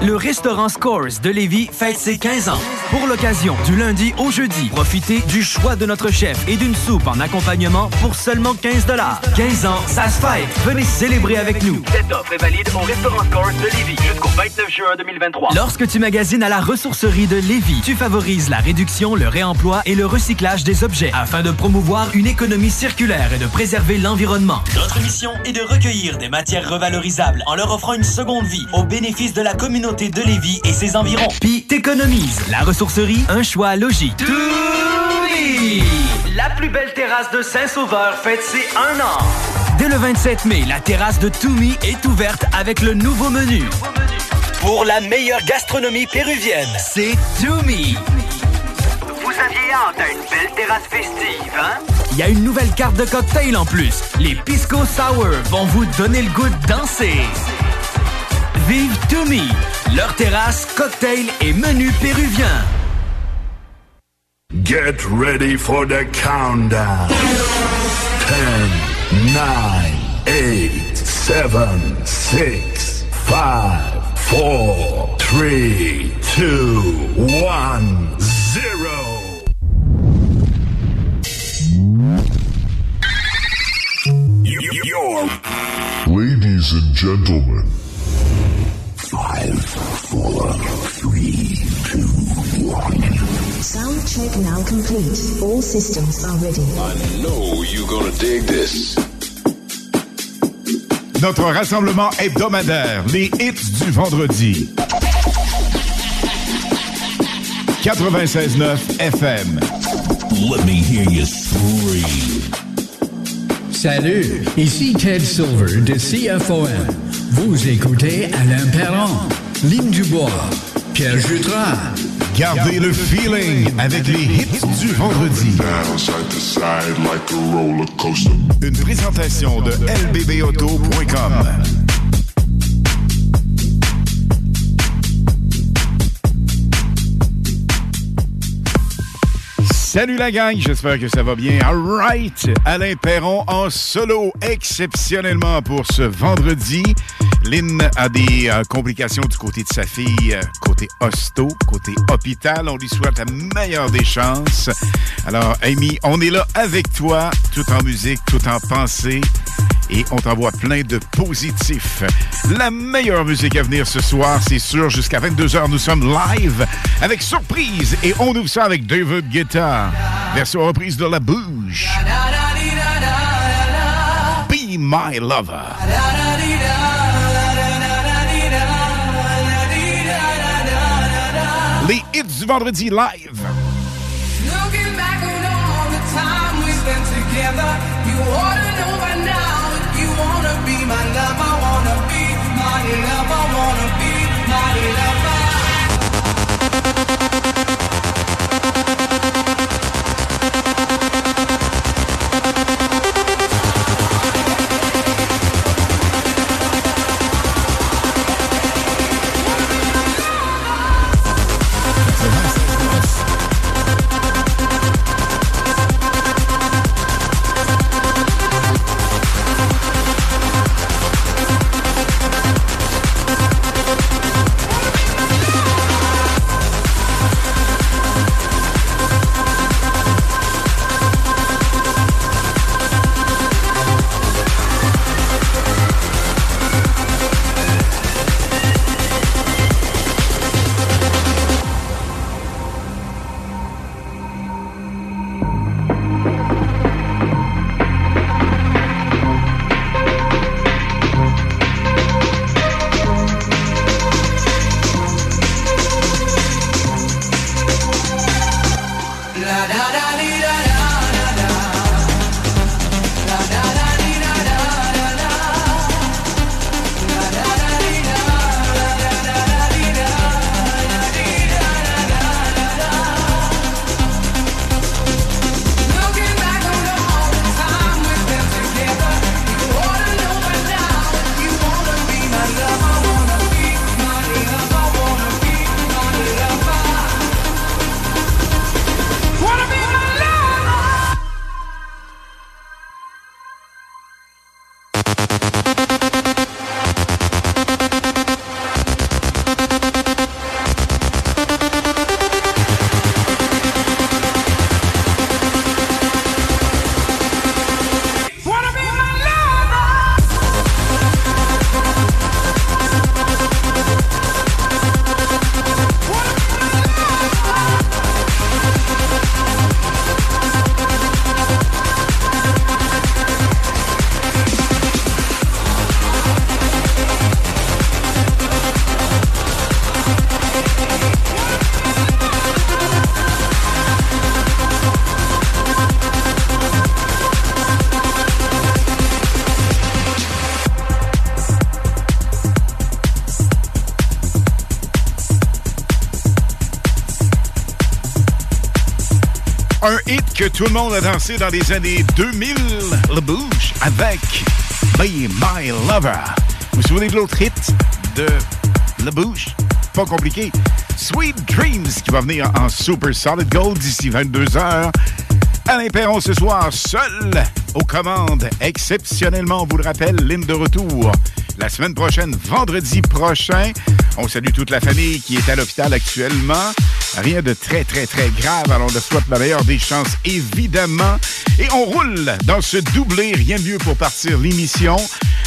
Le restaurant Scores de Lévis fête ses 15 ans. Pour l'occasion, du lundi au jeudi, profitez du choix de notre chef et d'une soupe en accompagnement pour seulement 15 15 ans, ça se fête. Venez célébrer avec nous. Cette offre est valide au restaurant Scores de Lévis jusqu'au 29 juin 2023. Lorsque tu magasines à la ressourcerie de Lévis, tu favorises la réduction, le réemploi et le recyclage des objets afin de promouvoir une économie circulaire et de préserver l'environnement. Notre mission est de recueillir des matières revalorisables en leur offrant une seconde vie au bénéfice de la communauté de Lévis et ses environs. Puis t'économises. La ressourcerie, un choix logique. Toumi! La plus belle terrasse de Saint-Sauveur fête ses un an. Dès le 27 mai, la terrasse de Toumi est ouverte avec le nouveau menu. Pour la meilleure gastronomie péruvienne, c'est Toumi. Vous aviez hâte à une belle terrasse festive, hein? Il y a une nouvelle carte de cocktail en plus. Les Pisco Sour vont vous donner le goût de danser. Vive Toumi, leur terrasse, cocktail et menu péruvien. Get ready for the countdown. 10, 9, 8, 7, 6, 5, 4, 3, 2, 1, 0. Your Ladies and gentlemen, five, four, three, two, one. Sound check now complete. All systems are ready. I know you're gonna dig this. Notre rassemblement hebdomadaire, les hits du vendredi. 96.9 FM. Let me hear you scream. Salut, ici Ted Silver de CFOM. Vous écoutez Alain Perron, Lynn Dubois, Pierre Jutras. Gardez le feeling avec les hits du vendredi. Une présentation de lbbauto.com. Salut la gang, j'espère que ça va bien. All right, Alain Perron en solo exceptionnellement pour ce vendredi. Lynn a des euh, complications du côté de sa fille, euh, côté hosto, côté hôpital. On lui souhaite la meilleure des chances. Alors, Amy, on est là avec toi, tout en musique, tout en pensée. Et on t'envoie plein de positifs. La meilleure musique à venir ce soir, c'est sûr. Jusqu'à 22h, nous sommes live avec surprise. Et on ouvre ça avec David Guetta. Version reprise de La Bouche. Be My Lover. Les hits du vendredi live. Looking back on all the time we spent together, you ought to know by now wanna be my lover, wanna be my lover, wanna be my lover. Que tout le monde a dansé dans les années 2000, Le Bouge, avec Be My Lover. Vous vous souvenez de l'autre hit de Le Bouge? Pas compliqué. Sweet Dreams, qui va venir en Super Solid Gold d'ici 22 heures. Alain Perron ce soir, seul aux commandes. Exceptionnellement, on vous le rappelle, ligne de retour. La semaine prochaine, vendredi prochain, on salue toute la famille qui est à l'hôpital actuellement. Rien de très, très, très grave. Alors, on leur souhaite la meilleure des chances, évidemment. Et on roule dans ce doublé, rien mieux pour partir l'émission,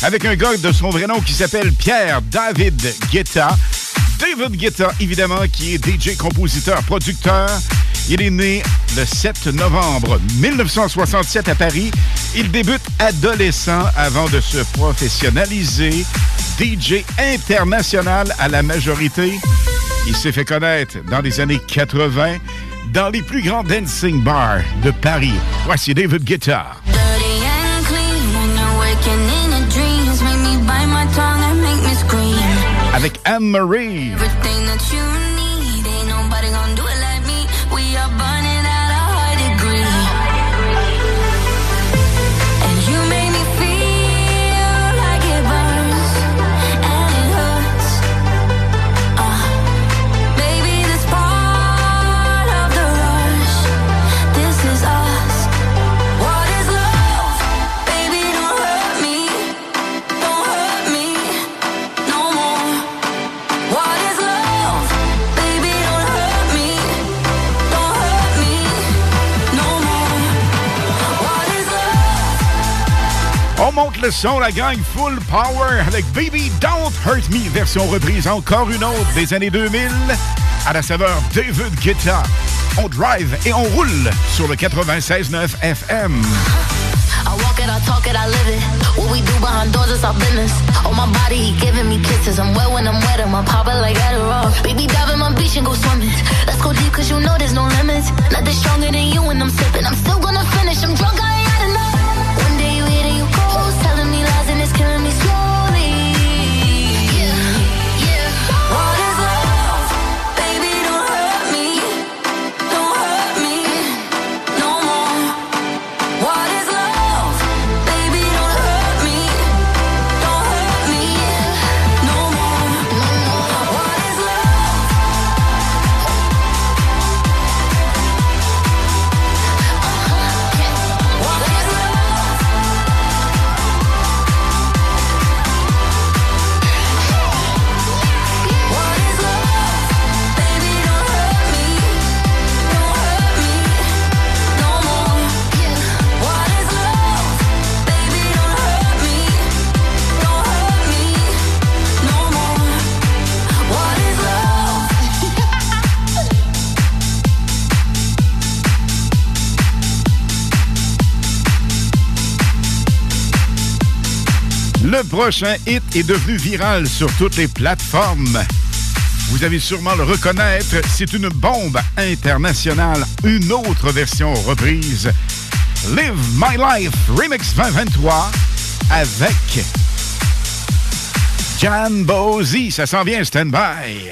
avec un gars de son vrai nom qui s'appelle Pierre David Guetta. David Guetta, évidemment, qui est DJ, compositeur, producteur. Il est né le 7 novembre 1967 à Paris. Il débute adolescent avant de se professionnaliser. DJ international à la majorité. Il s'est fait connaître dans les années 80 dans les plus grands dancing bars de Paris. Voici David Guetta. Dirty and monte le son, la gang Full Power avec Baby Don't Hurt Me, version reprise encore une autre des années 2000 à la saveur David Guetta. On drive et on roule sur le 96.9 FM. I walk it, I talk it, I live it. What we do behind doors is our business. On my body, he giving me kisses. I'm wet when I'm wet, I'm a popper like Adderall. Baby, dive in my beach and go swimming. Let's go deep, cause you know there's no limits. Nothing stronger than you when I'm sipping. I'm still gonna finish, I'm drunk, I Le prochain hit est devenu viral sur toutes les plateformes. Vous allez sûrement le reconnaître, c'est une bombe internationale, une autre version reprise. Live My Life Remix 2023 avec Jan Bozy. Ça s'en vient, stand-by.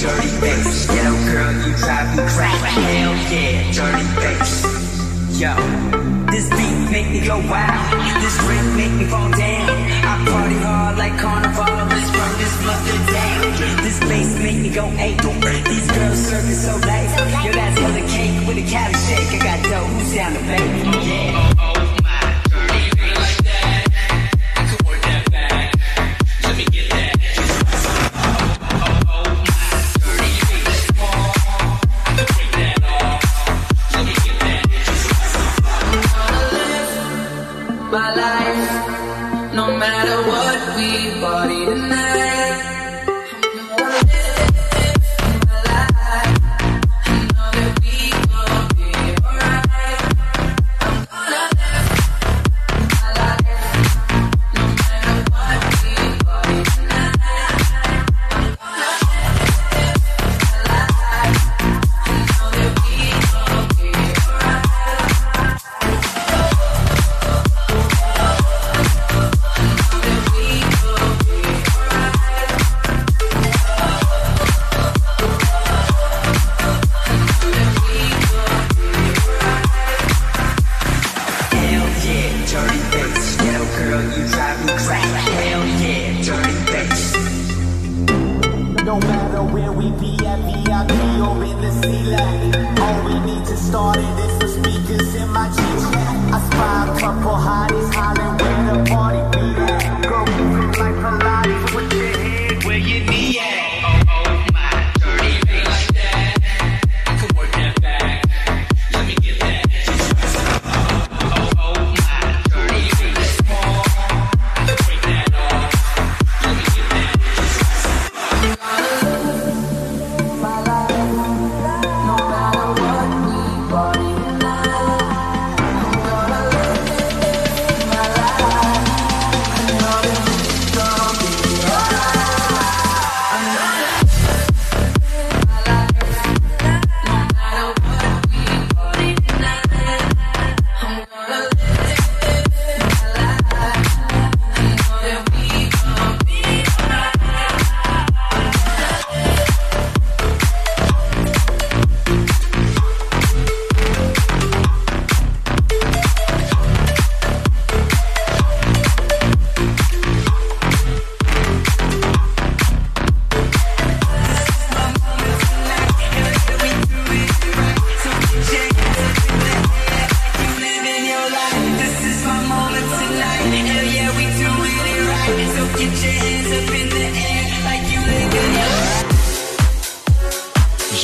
dirty bass. Ghetto girl, you drive me crazy. Hell yeah, dirty bass. Yo, this beat make me go wild. This drink make me fall down. I party hard like carnival. This run, this flutter down. This bass make me go ape. These girls serving so late. Yo, that's the cake with a cali shake. I got dough, who's down to bake? Yeah. My life,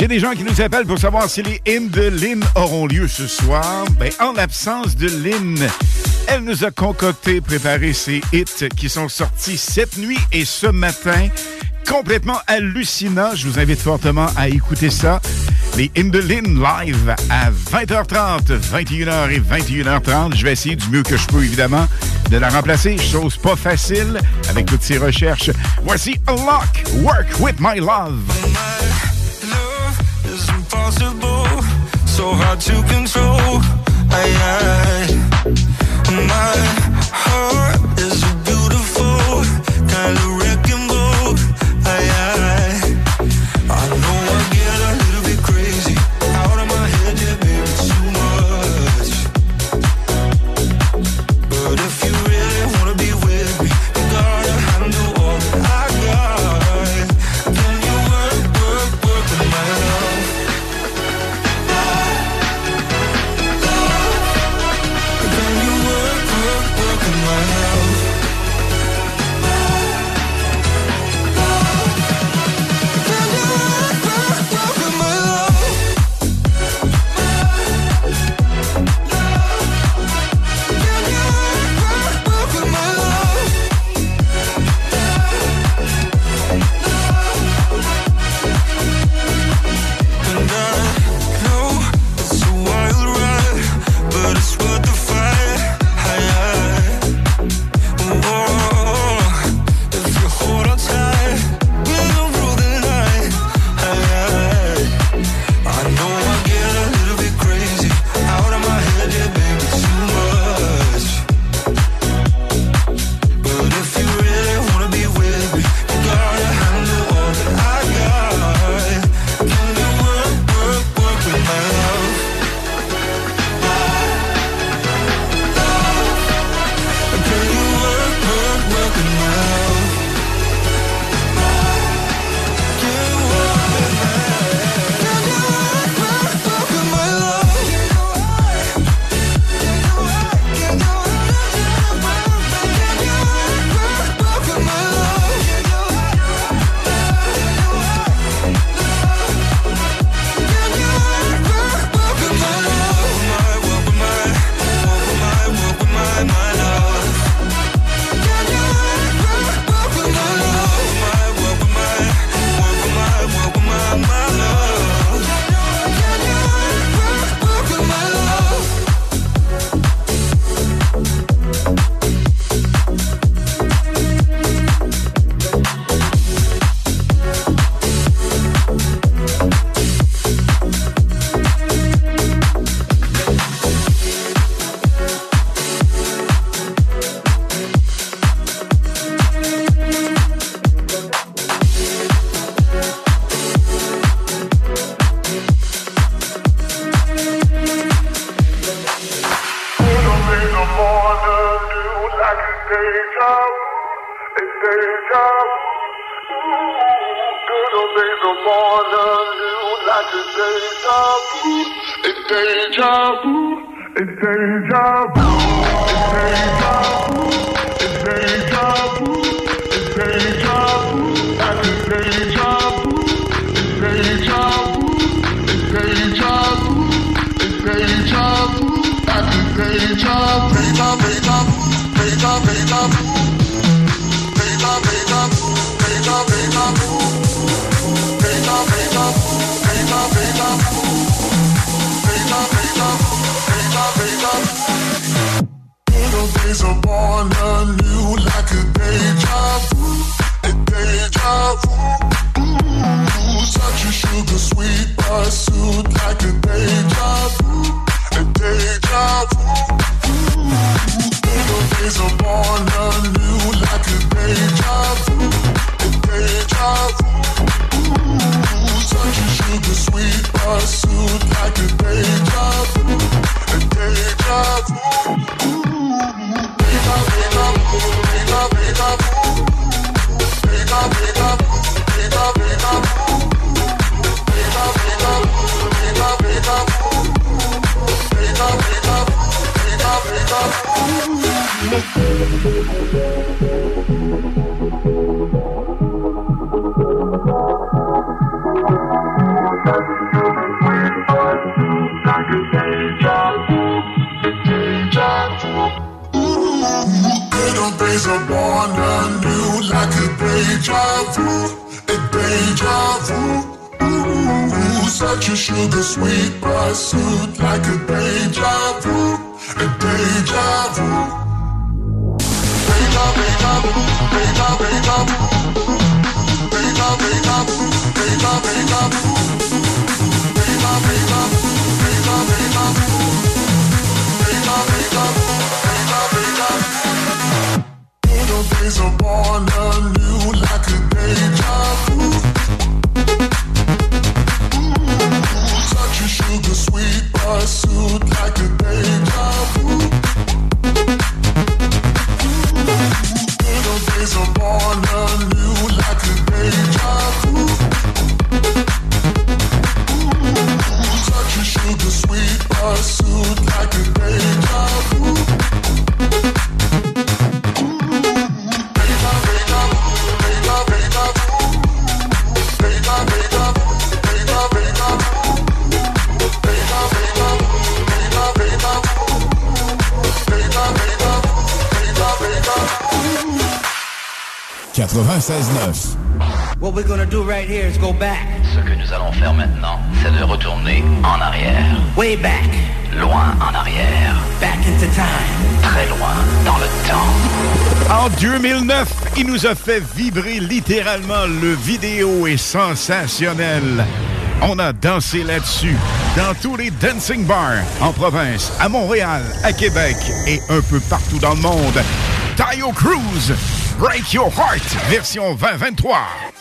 Des gens qui nous appellent pour savoir si les hymnes de Lynn auront lieu ce soir. Ben, en l'absence de Lynn, elle nous a concocté, préparé ses hits qui sont sortis cette nuit et ce matin. Complètement hallucinant. Je vous invite fortement à écouter ça. Les hymnes de Lynn live à 20h30, 21h et 21h30. Je vais essayer du mieux que je peux, évidemment, de la remplacer. Chose pas facile avec toutes ces recherches. Voici Unlock, Work with My Love. so hard to control. I, I, my heart. fait vibrer littéralement. Le vidéo est sensationnel. On a dansé là-dessus dans tous les dancing bars en province, à Montréal, à Québec et un peu partout dans le monde. Tayo Cruz, Break Your Heart, version 2023.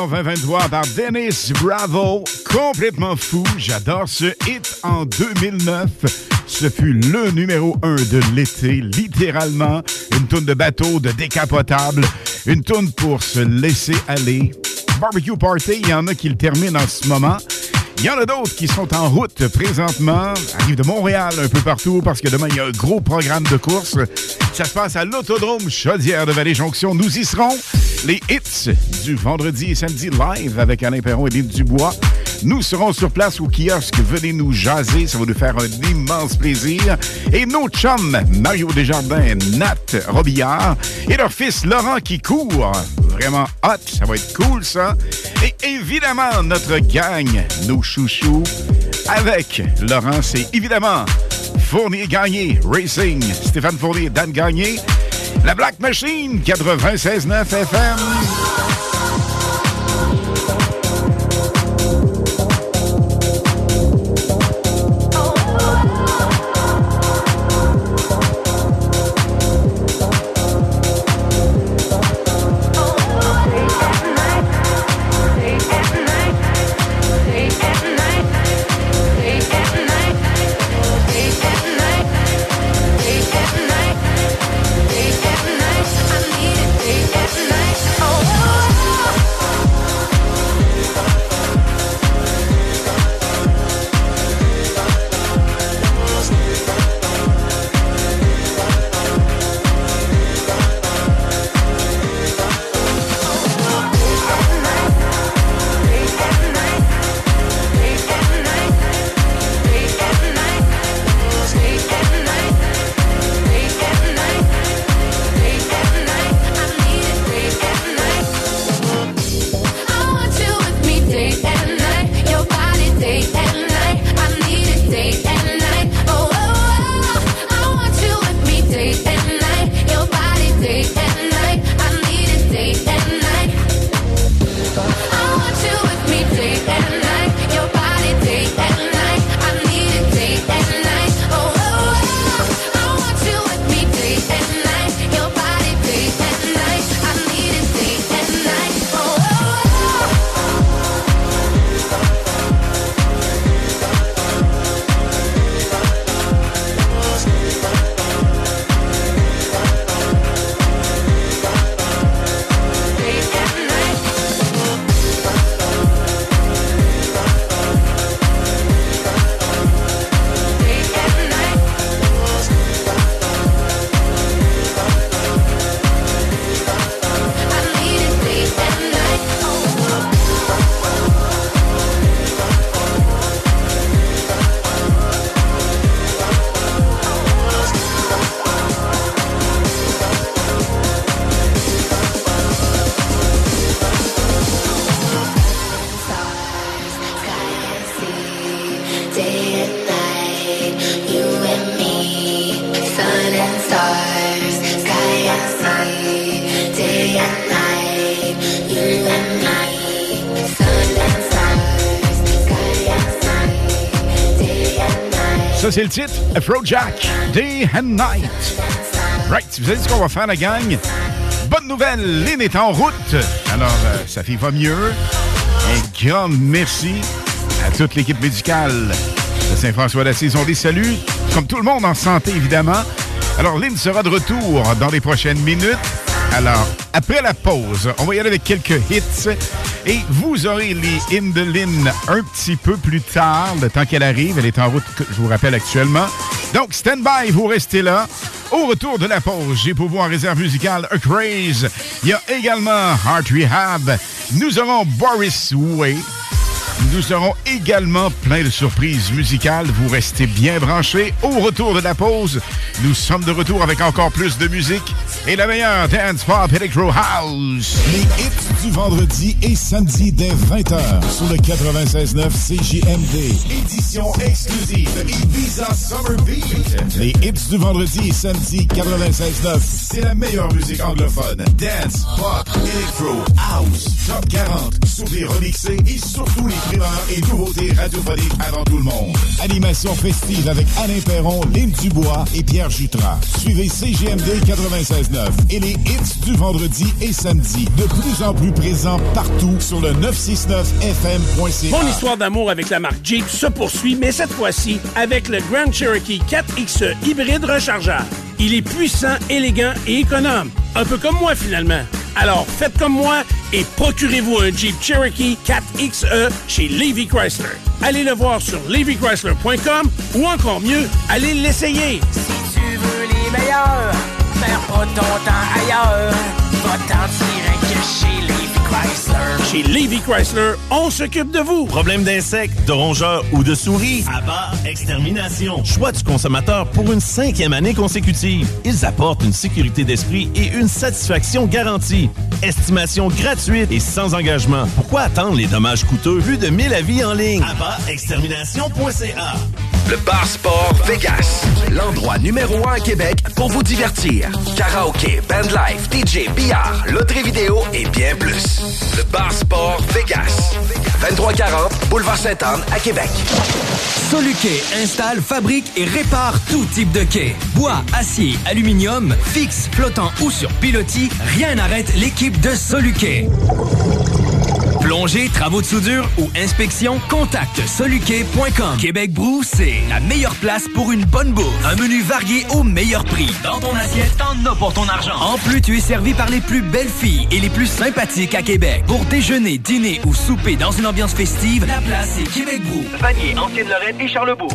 En 2023 par Dennis Bravo. Complètement fou. J'adore ce hit en 2009. Ce fut le numéro un de l'été, littéralement. Une tourne de bateau, de décapotable. Une tourne pour se laisser aller. Barbecue Party, il y en a qui le terminent en ce moment. Il y en a d'autres qui sont en route présentement, arrivent de Montréal un peu partout parce que demain, il y a un gros programme de course. Ça se passe à l'Autodrome Chaudière de Vallée-Jonction. Nous y serons. Les hits du vendredi et samedi live avec Alain Perron et Lynn Dubois. Nous serons sur place au kiosque. Venez nous jaser. Ça va nous faire un immense plaisir. Et nos chums, Mario Desjardins, Nat Robillard et leur fils Laurent qui court. Vraiment hot. Ça va être cool, ça. Et évidemment, notre gang, nos chouchous, avec Laurent, c'est évidemment Fournier Gagné Racing, Stéphane Fournier, Dan Gagné, la Black Machine 96.9 FM. Ça, c'est le titre Afrojack, Day and Night. Right, vous savez ce qu'on va faire, la gang? Bonne nouvelle, Lynn est en route. Alors, euh, sa fille va mieux. Un grand merci à toute l'équipe médicale de Saint-François d'Assise. On les salue, comme tout le monde en santé, évidemment. Alors, Lynn sera de retour dans les prochaines minutes. Alors, après la pause, on va y aller avec quelques hits. Et vous aurez les Lynn un petit peu plus tard, le temps qu'elle arrive. Elle est en route, je vous rappelle, actuellement. Donc, stand by, vous restez là. Au retour de la pause, j'ai pour vous en réserve musicale A Craze. Il y a également Heart Rehab. Nous aurons Boris Way. Nous aurons également plein de surprises musicales. Vous restez bien branchés. Au retour de la pause, nous sommes de retour avec encore plus de musique et la meilleure dance pop electro house. Du vendredi et samedi dès 20h sur le 96.9 CJMD. Édition exclusive Ibiza Summer Beat. Les hits du vendredi et samedi 96.9. C'est la meilleure musique anglophone. Dance, pop, electro, house, top 40, les remixés et surtout les primeurs et nouveautés radiophoniques avant tout le monde. Animation festive avec Alain Perron, Lynn Dubois et Pierre Jutras. Suivez CGMD 96.9 et les hits du vendredi et samedi. De plus en plus présents partout sur le 969fm.ca. Mon histoire d'amour avec la marque Jeep se poursuit, mais cette fois-ci avec le Grand Cherokee 4XE hybride rechargeable. Il est puissant, élégant et économe. Un peu comme moi finalement. Alors faites comme moi et procurez-vous un Jeep Cherokee 4XE chez Levy Chrysler. Allez le voir sur levychrysler.com ou encore mieux, allez l'essayer. Si tu veux les meilleurs, perds pas ton temps ailleurs. Va-t'en direct chez Levi Chrysler. Chez Levy Chrysler, on s'occupe de vous. Problème d'insectes, de rongeurs ou de souris? Abat Extermination. Choix du consommateur pour une cinquième année consécutive. Ils apportent une sécurité d'esprit et une satisfaction garantie. Estimation gratuite et sans engagement. Pourquoi attendre les dommages coûteux? Vu de 1000 avis en ligne? Abatextermination.ca Le Bar Sport Vegas. L'endroit numéro un à Québec pour vous divertir. Karaoke, bandlife, DJ, billard, loterie vidéo et bien plus. Le Bar Sport Vegas. 2340 Boulevard Sainte-Anne à Québec. Soluquet installe, fabrique et répare tout type de quai. Bois, acier, aluminium, fixe, flottant ou sur pilotis, rien n'arrête l'équipe de Soluquet. Plongée, travaux de soudure ou inspection, contacte soluquet.com. Québec Brou, c'est la meilleure place pour une bonne bouffe. Un menu varié au meilleur prix. Dans ton assiette, t'en as pour ton argent. En plus, tu es servi par les plus belles filles et les plus sympathiques à Québec. Pour déjeuner, dîner ou souper dans une ambiance festive, la place est Québec Brou. Vanier, Ancienne-Lorraine et Charlebourg.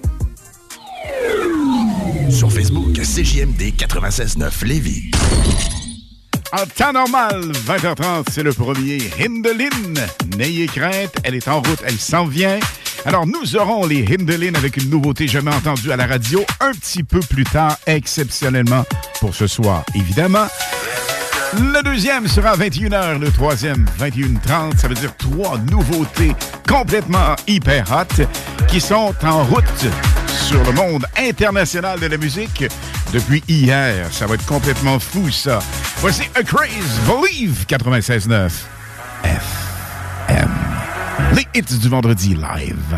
Sur Facebook, CJMD 96.9 Lévis. En temps normal, 20h30, c'est le premier Hindelin. N'ayez crainte, elle est en route, elle s'en vient. Alors, nous aurons les Hindelin avec une nouveauté jamais entendue à la radio un petit peu plus tard, exceptionnellement pour ce soir, évidemment. Le deuxième sera à 21h, le troisième 21h30. Ça veut dire trois nouveautés complètement hyper hot qui sont en route sur le monde international de la musique depuis hier. Ça va être complètement fou, ça. Voici A Craze Believe 96.9 FM. Les hits du vendredi live.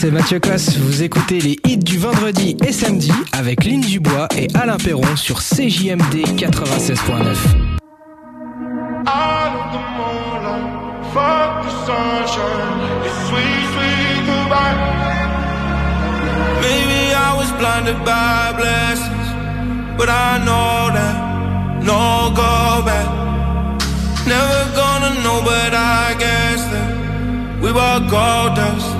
C'est Mathieu Cosse. Vous écoutez les hits du vendredi et samedi avec Lynn Dubois et Alain Perron sur CJMD 96.9. Out of the moonlight, fuck the sunshine. It's sweet, sweet goodbye. Maybe I was blinded by blessings, but I know that no go back. Never gonna know, but I guess that we were gold dust.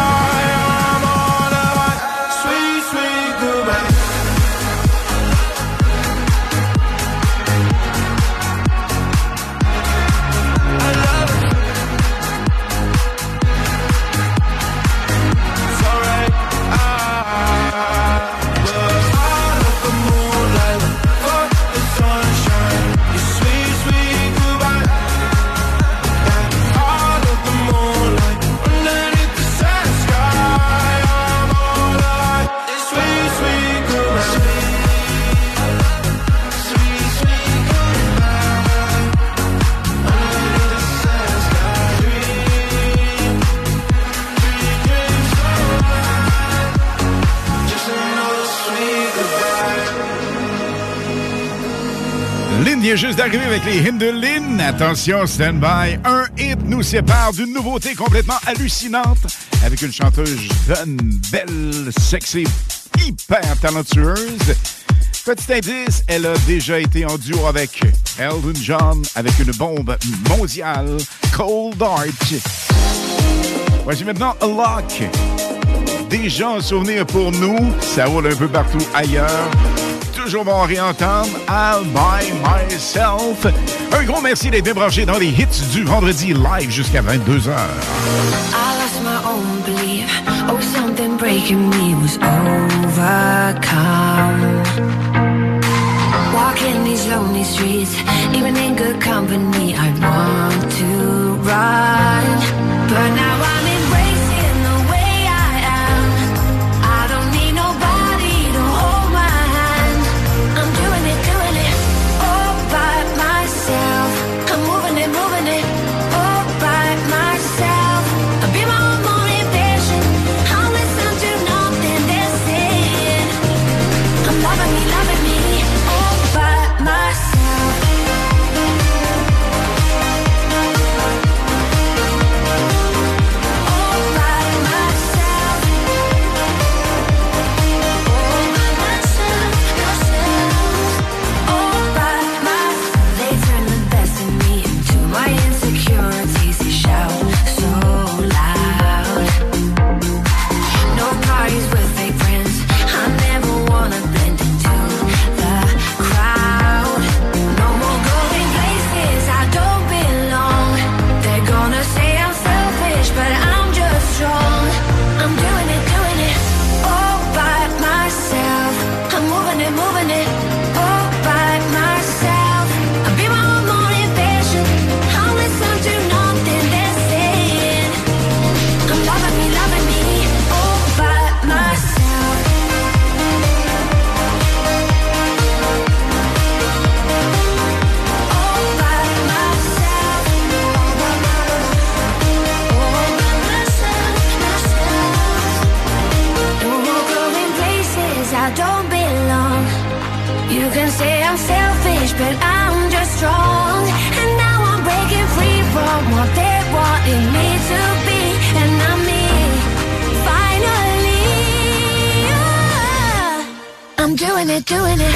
D'arriver avec les hymnes de Lynn. Attention, stand by. Un hit nous sépare d'une nouveauté complètement hallucinante avec une chanteuse jeune, belle, sexy, hyper talentueuse. Petit indice, elle a déjà été en duo avec Elton John avec une bombe mondiale, Cold Dark. Voici maintenant A Lock. Déjà un souvenir pour nous, ça roule un peu partout ailleurs. Toujours bon à réentendre. I'll by myself. Un gros merci d'être débranché dans les hits du vendredi live jusqu'à 22h. I lost my own belief. Oh, something breaking me was overcome. Walking these lonely streets, even in good company, I want to run. But now I'm but I'm just strong. And now I'm breaking free from what they wanted me to be. And I'm me, finally. I'm doing it, doing it.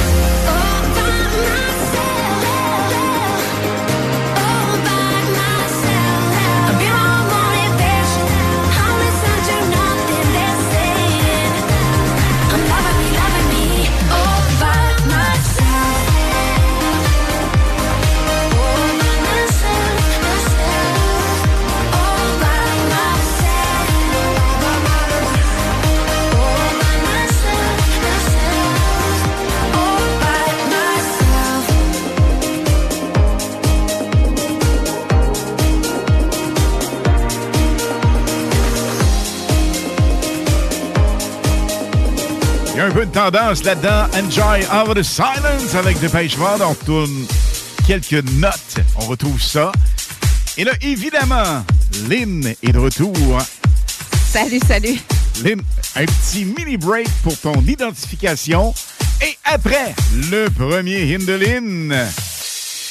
Oh, Myself. Un peu de tendance là-dedans. Enjoy Over the Silence avec Dépêche Mode. On tourne quelques notes. On retrouve ça. Et là, évidemment, Lynn est de retour. Salut, salut. Lynn, un petit mini break pour ton identification. Et après, le premier hymne de Lynn.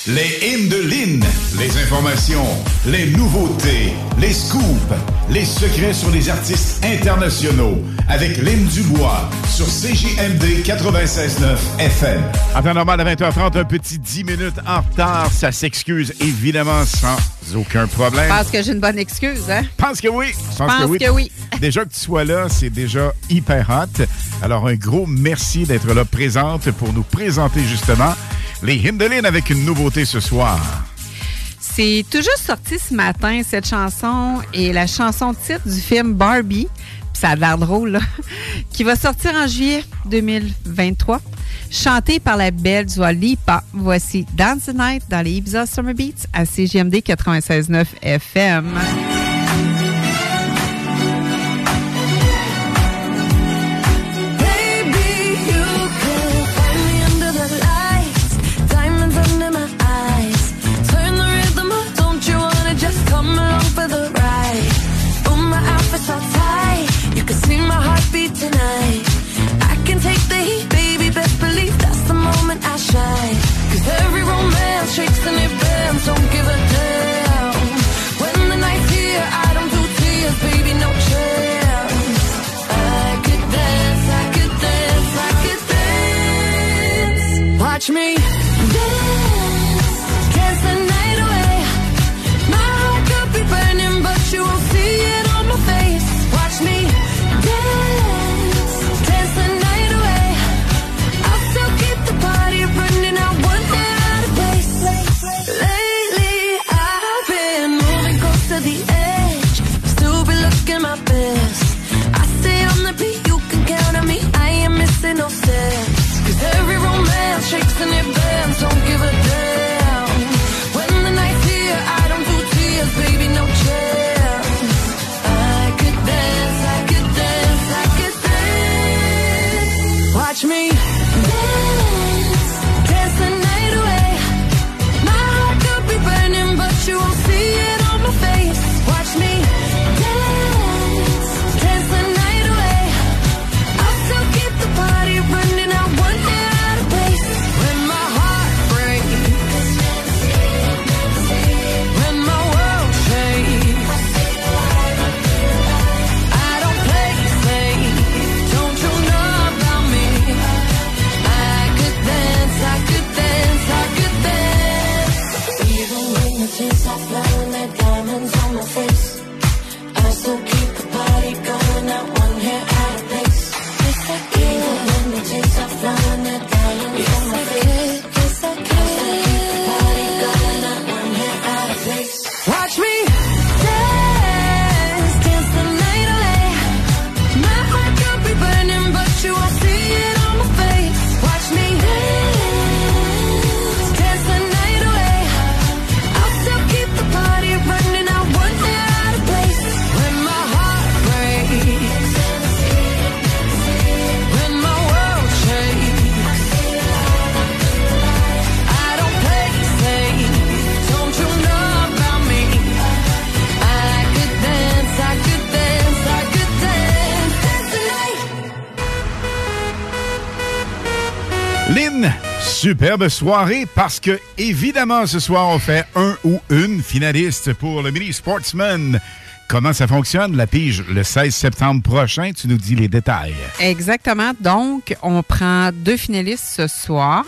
Les hymnes de Lynn, les informations, les nouveautés, les scoops, les secrets sur les artistes internationaux avec Lynn Dubois sur CJMD 96.9 FM. En temps normal, à 20h30, un petit 10 minutes en retard. Ça s'excuse évidemment sans aucun problème. Je pense que j'ai une bonne excuse, hein? pense que oui. Je pense que oui. déjà que tu sois là, c'est déjà hyper hot. Alors, un gros merci d'être là présente pour nous présenter justement les Hindelines avec une nouveauté ce soir. C'est juste sorti ce matin, cette chanson, et la chanson titre du film Barbie, puis ça a l'air drôle, là, qui va sortir en juillet 2023, chantée par la belle Dua Lipa. Voici Dance the Night dans les Ibiza Summer Beats à CGMD 96.9 FM. Soirée parce que, évidemment, ce soir, on fait un ou une finaliste pour le Mini Sportsman. Comment ça fonctionne, la pige, le 16 septembre prochain? Tu nous dis les détails. Exactement. Donc, on prend deux finalistes ce soir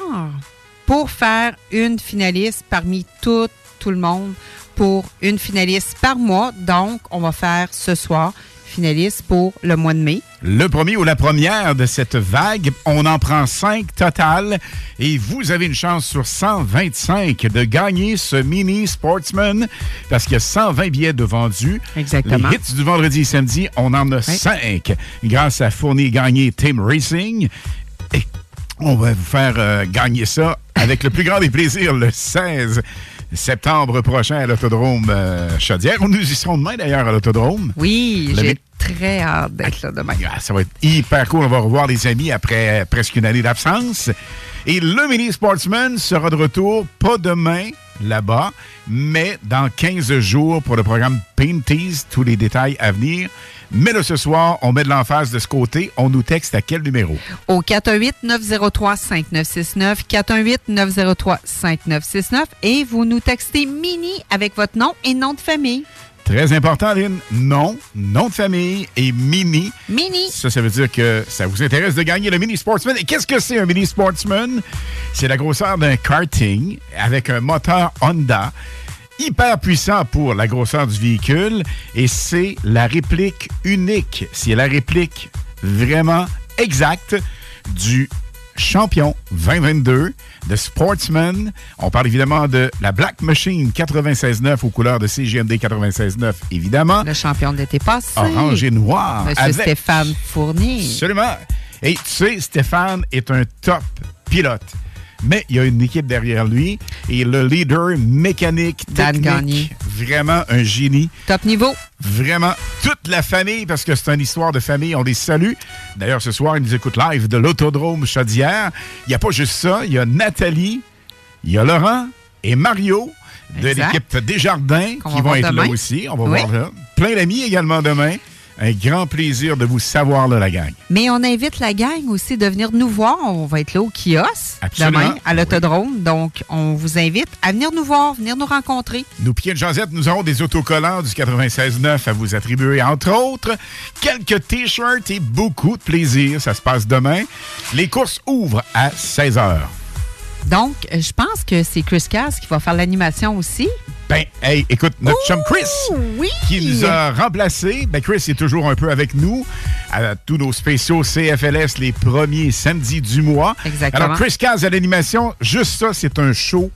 pour faire une finaliste parmi tout, tout le monde pour une finaliste par mois. Donc, on va faire ce soir finaliste pour le mois de mai. Le premier ou la première de cette vague, on en prend cinq total et vous avez une chance sur 125 de gagner ce mini Sportsman parce qu'il y a 120 billets de vendus. Exactement. Les hits du vendredi et samedi, on en a cinq grâce à Fournier Gagné Team Racing. Et on va vous faire euh, gagner ça avec le plus grand des plaisirs le 16 septembre prochain à l'Autodrome euh, Chaudière. Nous y serons demain d'ailleurs à l'Autodrome. Oui, j'ai très hâte d'être là demain. ah, ça va être hyper cool. On va revoir les amis après presque une année d'absence. Et le Mini Sportsman sera de retour, pas demain là-bas, mais dans 15 jours pour le programme Painties. Tous les détails à venir. Mais là, ce soir, on met de l'emphase de ce côté. On nous texte à quel numéro? Au 418-903-5969, 418-903-5969 et vous nous textez Mini avec votre nom et nom de famille. Très important, Lynn. Nom, nom de famille et mini. Mini. Ça, ça veut dire que ça vous intéresse de gagner le Mini Sportsman. Et qu'est-ce que c'est un Mini Sportsman? C'est la grosseur d'un karting avec un moteur Honda hyper puissant pour la grosseur du véhicule et c'est la réplique unique. C'est la réplique vraiment exacte du champion 2022 de Sportsman. On parle évidemment de la Black Machine 96.9 aux couleurs de CGMD 96.9, évidemment. Le champion de l'été passé. Orange et noir. Monsieur avec- Stéphane Fournier. Absolument. Et tu sais, Stéphane est un top pilote. Mais il y a une équipe derrière lui et le leader mécanique, Dan technique, Gagné. vraiment un génie. Top niveau. Vraiment toute la famille, parce que c'est une histoire de famille, on les salue. D'ailleurs, ce soir, ils nous écoutent live de l'Autodrome Chaudière. Il n'y a pas juste ça, il y a Nathalie, il y a Laurent et Mario de l'équipe Desjardins qui vont être là aussi. On va Oui. voir là. Plein d'amis également demain. Un grand plaisir de vous savoir là, la gang. Mais on invite la gang aussi de venir nous voir. On va être là au kiosque Absolument. demain à l'autodrome. Donc, on vous invite à venir nous voir, venir nous rencontrer. Nous, Pierre de Josette, nous aurons des autocollants du 96.9 à vous attribuer, entre autres. Quelques T-shirts et beaucoup de plaisir. Ça se passe demain. Les courses ouvrent à 16 h. Donc, je pense que c'est Chris Cass qui va faire l'animation aussi. Ben, hey, écoute, notre chum Chris, oui! qui nous a remplacés. Ben, Chris est toujours un peu avec nous à tous nos spéciaux CFLS les premiers samedis du mois. Exactement. Alors, Chris Caz à l'animation, juste ça, c'est un show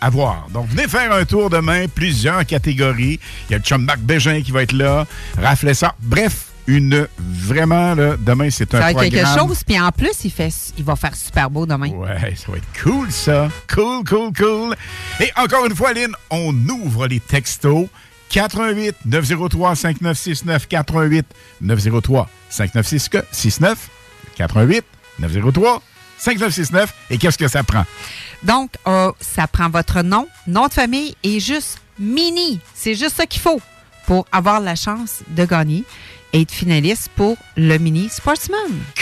à voir. Donc, venez faire un tour demain, plusieurs catégories. Il y a le chum Marc Bégin qui va être là, Raph Lessard. Bref, une vraiment, là, demain, c'est un Ça va être programme. quelque chose. Puis en plus, il, fait, il va faire super beau demain. Ouais, ça va être cool, ça. Cool, cool, cool. Et encore une fois, Lynn, on ouvre les textos. 88 903 5969 88 903 5969 88 903 5969 et qu'est-ce que ça prend? Donc, euh, ça prend votre nom, nom de famille et juste mini. C'est juste ça qu'il faut pour avoir la chance de gagner être finaliste pour le mini Sportsman.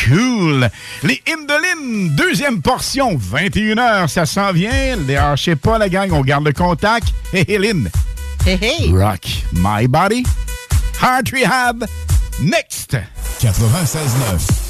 Cool. Les Lynn, deuxième portion, 21h, ça s'en vient. Lâchez pas la gang, on garde le contact. Hé hé Lynn. Hey, hey. Rock My Body. Heart Rehab. Next. 96.9.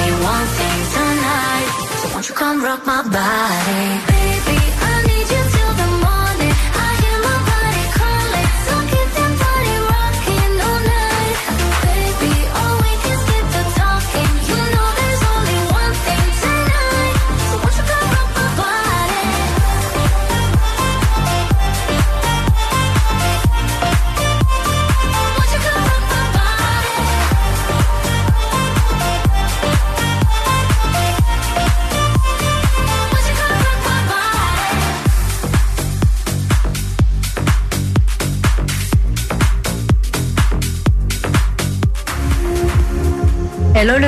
come rock my body, baby.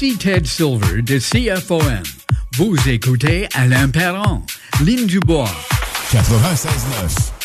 Ici Ted Silver de CFOM. Vous écoutez Alain Perron, Lynn Dubois. 96.9.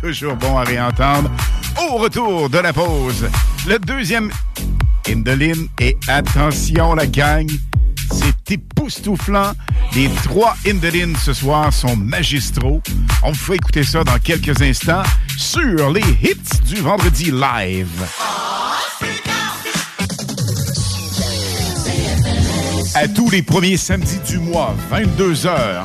Toujours bon à réentendre. Au retour de la pause, le deuxième Indoline. Et attention, la gang, c'est époustouflant. Les trois Indolines ce soir sont magistraux. On vous fait écouter ça dans quelques instants sur les hits du vendredi live. À tous les premiers samedis du mois, 22h,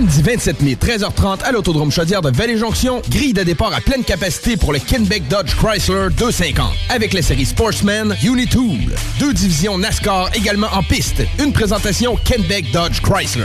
Samedi 27 mai, 13h30 à l'Autodrome Chaudière de Vallée-Jonction, grille de départ à pleine capacité pour le Kenbeck Dodge Chrysler 250. Avec les séries Sportsman, Unitool. Deux divisions NASCAR également en piste. Une présentation Kenbeck Dodge Chrysler.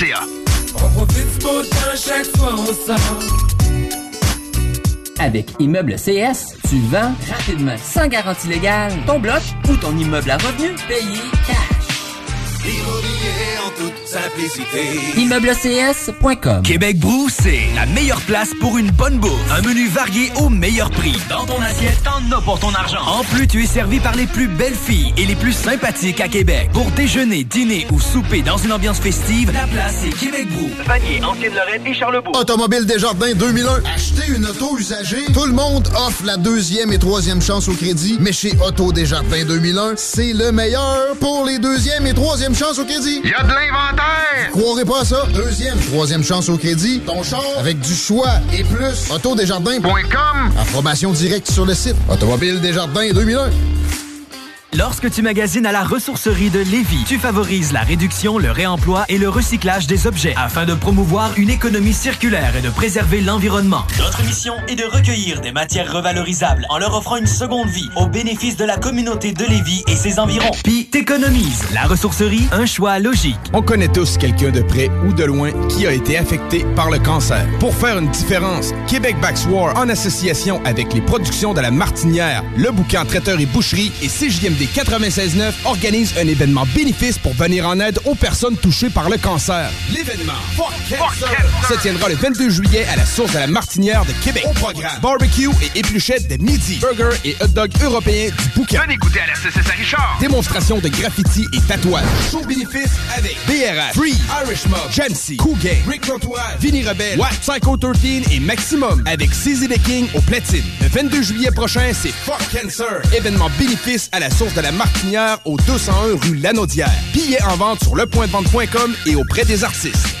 On profite chaque. Avec Immeuble CS, tu vends rapidement, sans garantie légale, ton bloc ou ton immeuble à revenu payé cash. Immobilier en toute simplicité. ImmeubleCS.com Québec Brou, c'est la meilleure place pour une bonne bouffe. Un menu varié au meilleur prix. Dans ton assiette, t'en as pour ton argent. En plus, tu es servi par les plus belles filles et les plus sympathiques à Québec. Pour déjeuner, dîner ou souper dans une ambiance festive, la place est Québec Brou. Vanier, Ancienne-Lorraine et Charlebourg. Automobile Desjardins 2001. Acheter une auto usagée. Tout le monde offre la deuxième et troisième chance au crédit. Mais chez Auto Desjardins 2001, c'est le meilleur pour les deuxième et troisième chances au crédit. Il y a de l'inventaire! Croirez pas à ça. Deuxième, troisième chance au crédit. Ton char avec du choix et plus. Autodesjardins.com. Information directe sur le site. Automobile Desjardins 2001. Lorsque tu magasines à la ressourcerie de Lévis, tu favorises la réduction, le réemploi et le recyclage des objets afin de promouvoir une économie circulaire et de préserver l'environnement. Notre mission est de recueillir des matières revalorisables en leur offrant une seconde vie au bénéfice de la communauté de Lévis et ses environs. Puis t'économises. La ressourcerie, un choix logique. On connaît tous quelqu'un de près ou de loin qui a été affecté par le cancer. Pour faire une différence, Québec War en association avec les productions de la Martinière, le bouquin Traiteur et Boucherie et CJMD 96.9 organise un événement bénéfice pour venir en aide aux personnes touchées par le cancer. L'événement Fuck Cancer se tiendra le 22 juillet à la source de la Martinière de Québec. Au programme, barbecue et épluchettes de midi, burger et hot dog européens du bouquin. Venez écouter à la CCS Richard. Démonstration de graffiti et tatouage. Show bénéfice avec BRF, Free, Irish Mob, Cool Gang, Rick Trottoir, Vinny Rebelle, What, Psycho 13 et Maximum avec CZ the King au platine. Le 22 juillet prochain, c'est Fuck Cancer. Événement bénéfice à la source de la Martinière au 201 rue Lanaudière. Billets en vente sur lepointdevente.com et auprès des artistes.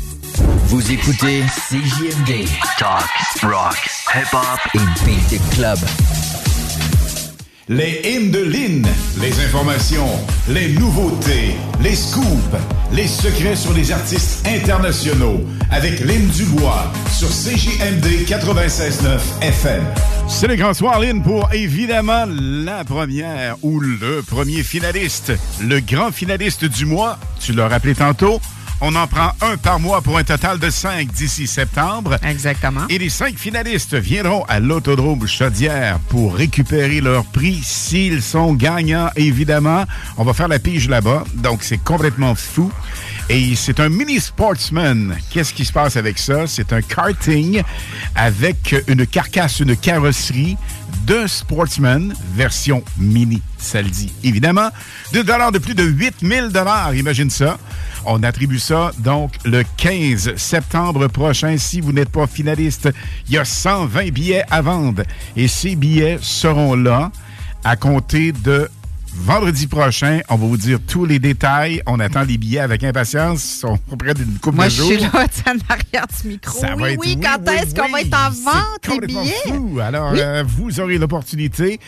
Vous écoutez CJMD. Talk, rock, hip-hop et beat club. Les hymnes de Lynn, les informations, les nouveautés, les scoops, les secrets sur les artistes internationaux avec Lynn Dubois sur CJMD 96.9 FM. C'est le grand soir, Lynn, pour évidemment la première ou le premier finaliste. Le grand finaliste du mois, tu l'as rappelé tantôt. On en prend un par mois pour un total de cinq d'ici septembre. Exactement. Et les cinq finalistes viendront à l'Autodrome Chaudière pour récupérer leur prix s'ils sont gagnants, évidemment. On va faire la pige là-bas, donc c'est complètement fou. Et c'est un mini sportsman. Qu'est-ce qui se passe avec ça? C'est un karting avec une carcasse, une carrosserie de sportsman, version mini, ça le dit évidemment. De dollars de plus de 8000 dollars, imagine ça. On attribue ça donc le 15 septembre prochain. Si vous n'êtes pas finaliste, il y a 120 billets à vendre. Et ces billets seront là à compter de vendredi prochain. On va vous dire tous les détails. On attend les billets avec impatience. Ils sont près d'une coupe Moi, de je jours. suis là, tu sais, en arrière du micro. Ça oui, va être- oui, oui, quand oui, est-ce qu'on va être en vente, les billets? fou. Alors, Oui. euh, vous aurez l'opportunité.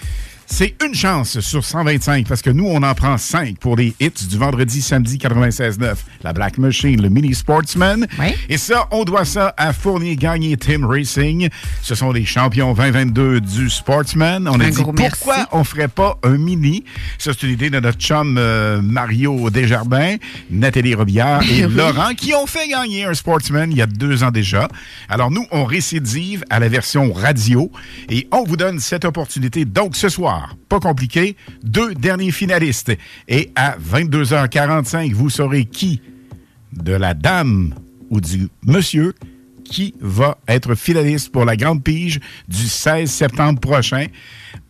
C'est une chance sur 125 parce que nous, on en prend 5 pour les hits du vendredi, samedi 96.9. La Black Machine, le Mini Sportsman. Et ça, on doit ça à Fournier Gagné Team Racing. Ce sont les champions 2022 du Sportsman. On a dit gros merci. pourquoi on ferait pas un mini? Ça, c'est une idée de notre chum euh, Mario Desjardins, Nathalie Robillard et Oui. Laurent qui ont fait gagner un Sportsman il y a deux ans déjà. Alors nous, on récidive à la version radio et on vous donne cette opportunité. Donc ce soir, pas compliqué, deux derniers finalistes. Et à 22h45, vous saurez qui de la dame ou du monsieur qui va être finaliste pour la grande pige du 16 septembre prochain.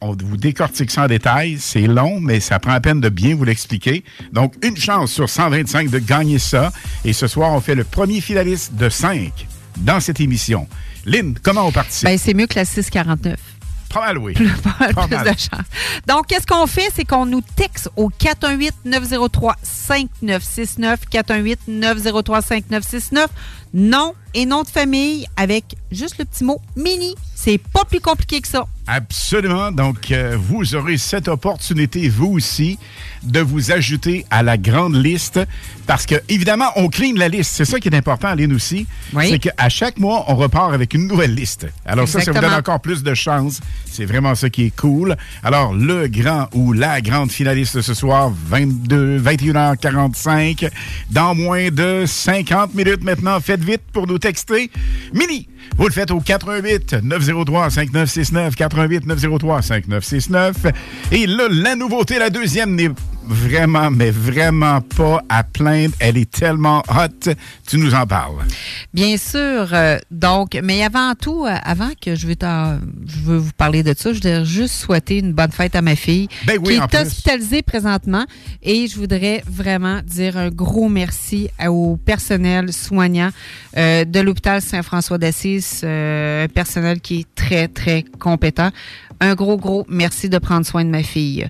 On vous décortique ça en détail. C'est long, mais ça prend la peine de bien vous l'expliquer. Donc, une chance sur 125 de gagner ça. Et ce soir, on fait le premier finaliste de 5 dans cette émission. Lynn, comment on participe? Ben, c'est mieux que la 649. Pas mal, oui. Plus, pas Pas plus mal. de chance. Donc, qu'est-ce qu'on fait? C'est qu'on nous texte au 418-903-5969. 418-903-5969. Nom et nom de famille avec juste le petit mot mini. C'est pas plus compliqué que ça. Absolument. Donc, euh, vous aurez cette opportunité, vous aussi, de vous ajouter à la grande liste. Parce que, évidemment, on clean la liste. C'est ça qui est important, Aline, aussi. Oui. C'est qu'à chaque mois, on repart avec une nouvelle liste. Alors, ça, ça vous donne encore plus de chance. C'est vraiment ça qui est cool. Alors, le grand ou la grande finaliste ce soir, 22, 21h45, dans moins de 50 minutes maintenant. Faites vite pour nous texter. Mini, vous le faites au 88 903 5969 88 903 5969. Et là, la nouveauté, la deuxième n'est vraiment, mais vraiment pas à plaindre. Elle est tellement hot. Tu nous en parles. Bien sûr. euh, donc, mais avant tout, euh, avant que je veux, je veux vous parler de ça, je voudrais juste souhaiter une bonne fête à ma fille Ben oui, qui est hospitalisée présentement. Et je voudrais vraiment dire un gros merci au personnel soignant euh, de l'hôpital Saint-François d'Assise, un personnel qui est très, très compétent. Un gros, gros merci de prendre soin de ma fille.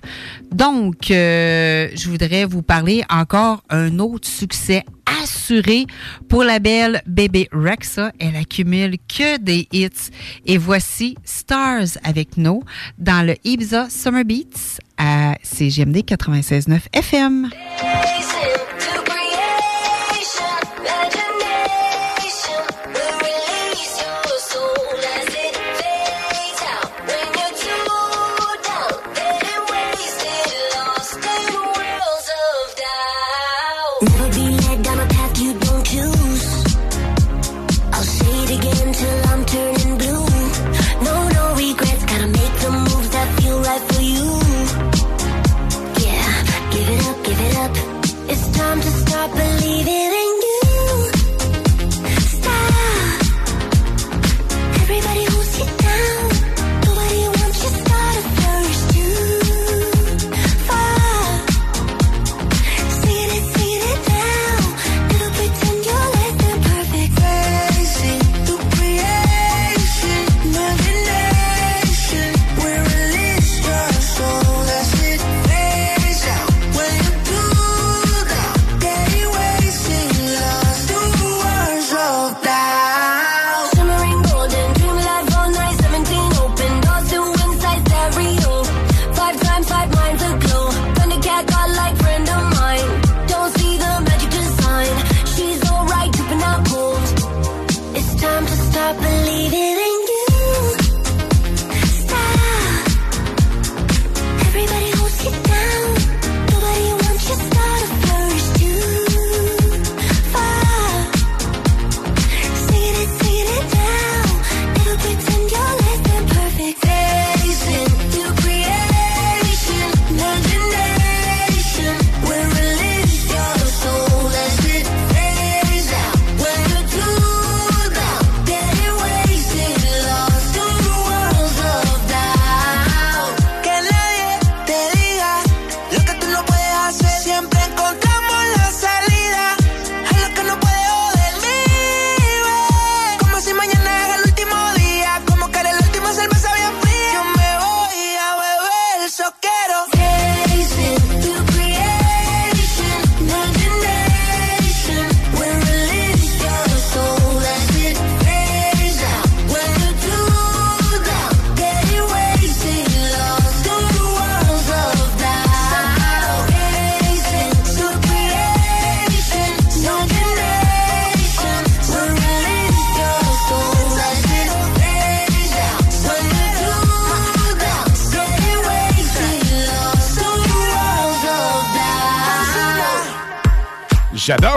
Donc, euh, je voudrais vous parler encore un autre succès assuré pour la belle bébé Rexa. Elle accumule que des hits. Et voici Stars avec nous dans le Ibiza Summer Beats à CGMD 96.9 FM.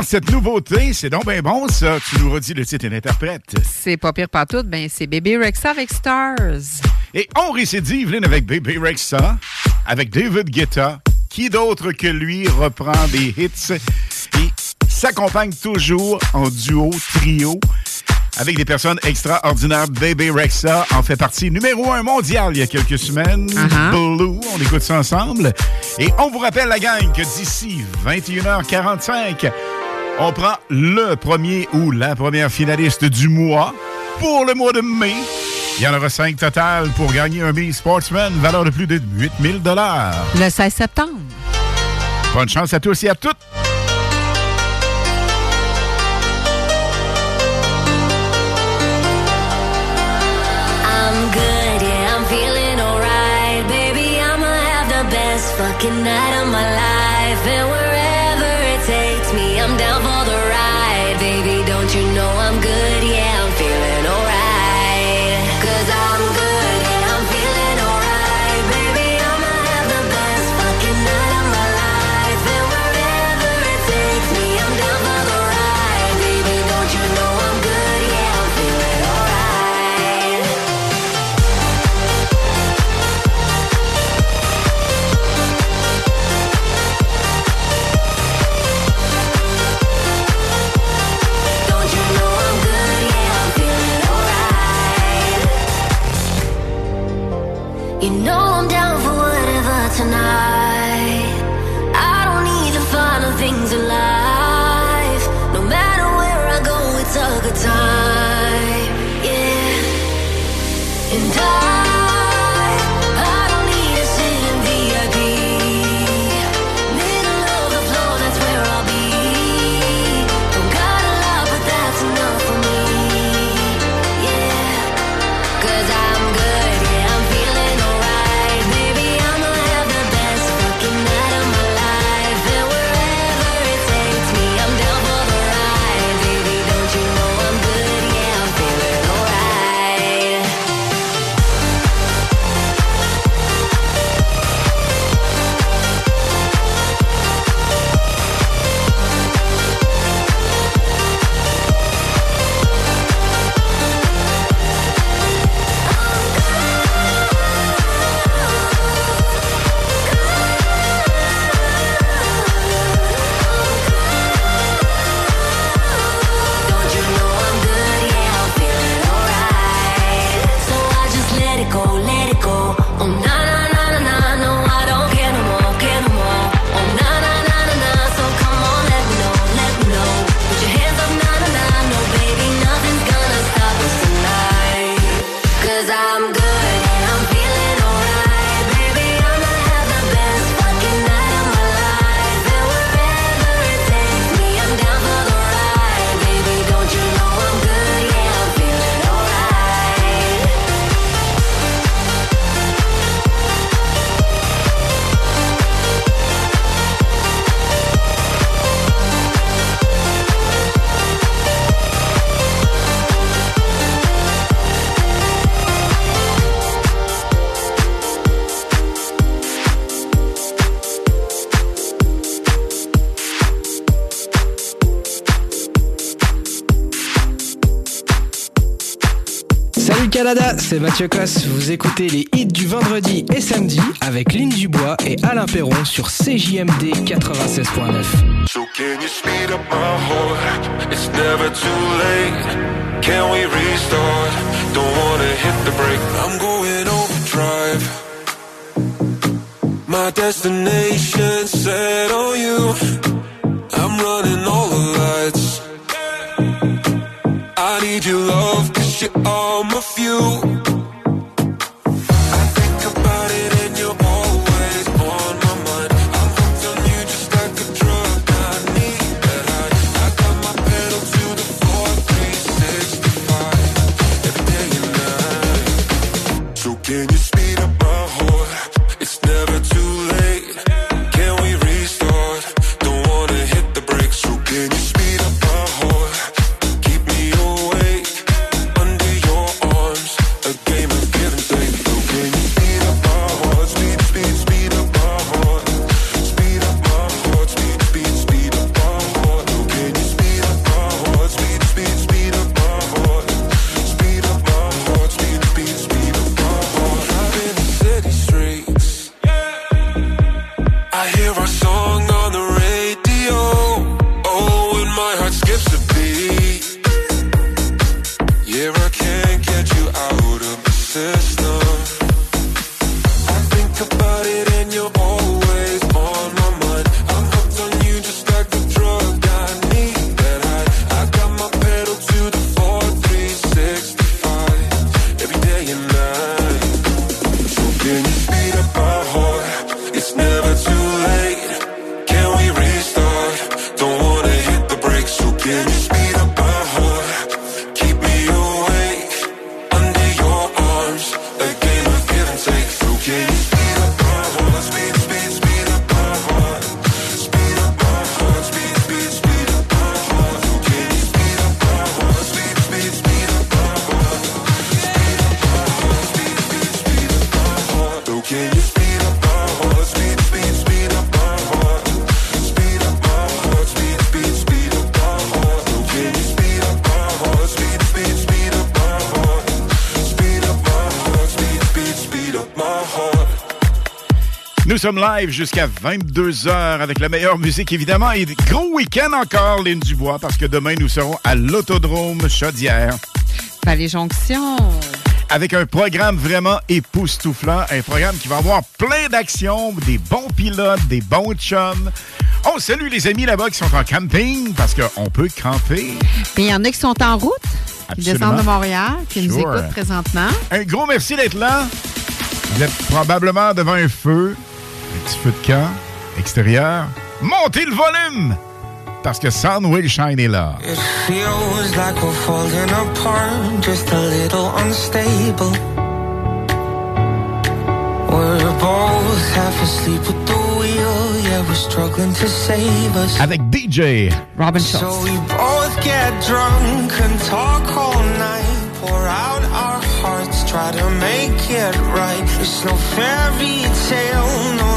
Cette nouveauté. C'est donc bien bon, ça. Tu nous redis le titre et l'interprète. C'est pas pire partout, ben c'est bébé Rexa avec Stars. Et on récidive, Lynn, avec Baby Rexa, avec David Guetta. Qui d'autre que lui reprend des hits et s'accompagne toujours en duo, trio, avec des personnes extraordinaires. Baby Rexa en fait partie numéro un mondial il y a quelques semaines. Blue, on écoute ça ensemble. Et on vous rappelle, la gang, que d'ici 21h45, on prend le premier ou la première finaliste du mois pour le mois de mai. Il y en aura cinq total pour gagner un Mini Sportsman valeur de plus de 8000 Le 16 septembre. Bonne chance à tous et à toutes. I'm good, yeah, I'm feeling alright. Baby, I'ma have the best fucking night of my life. And wherever C'est Mathieu Cosse. Vous écoutez les hits du vendredi et samedi avec Lynn Dubois et Alain Perron sur CJMD 96.9. So can you speed up my heart? It's never too late. Can we restart? Don't wanna hit the brake. I'm going overdrive. My destination set on you. I'm running all the lights. I need your love, sommes live jusqu'à 22h avec la meilleure musique, évidemment. Et gros week-end encore, Lynn Dubois, parce que demain, nous serons à l'Autodrome Chaudière Valley Jonction. avec un programme vraiment époustouflant. Un programme qui va avoir plein d'actions, des bons pilotes, des bons chums. On salue les amis là-bas qui sont en camping, parce qu'on peut camper. Puis il y en a qui sont en route, qui descendent de Montréal, qui nous écoutent présentement. Un gros merci d'être là. Vous êtes probablement devant un feu, feu de camp extérieur. Montez le volume! Parce que Sun Will Shine est là. It feels like we're falling apart, just a little unstable. We're both half asleep at the wheel, yeah, we're struggling to save us. Avec DJ Robin So we both get drunk and talk all night, pour out our hearts, try to make it right. It's no fairy tale, no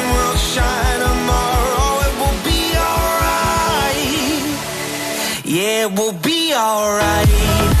it will be alright.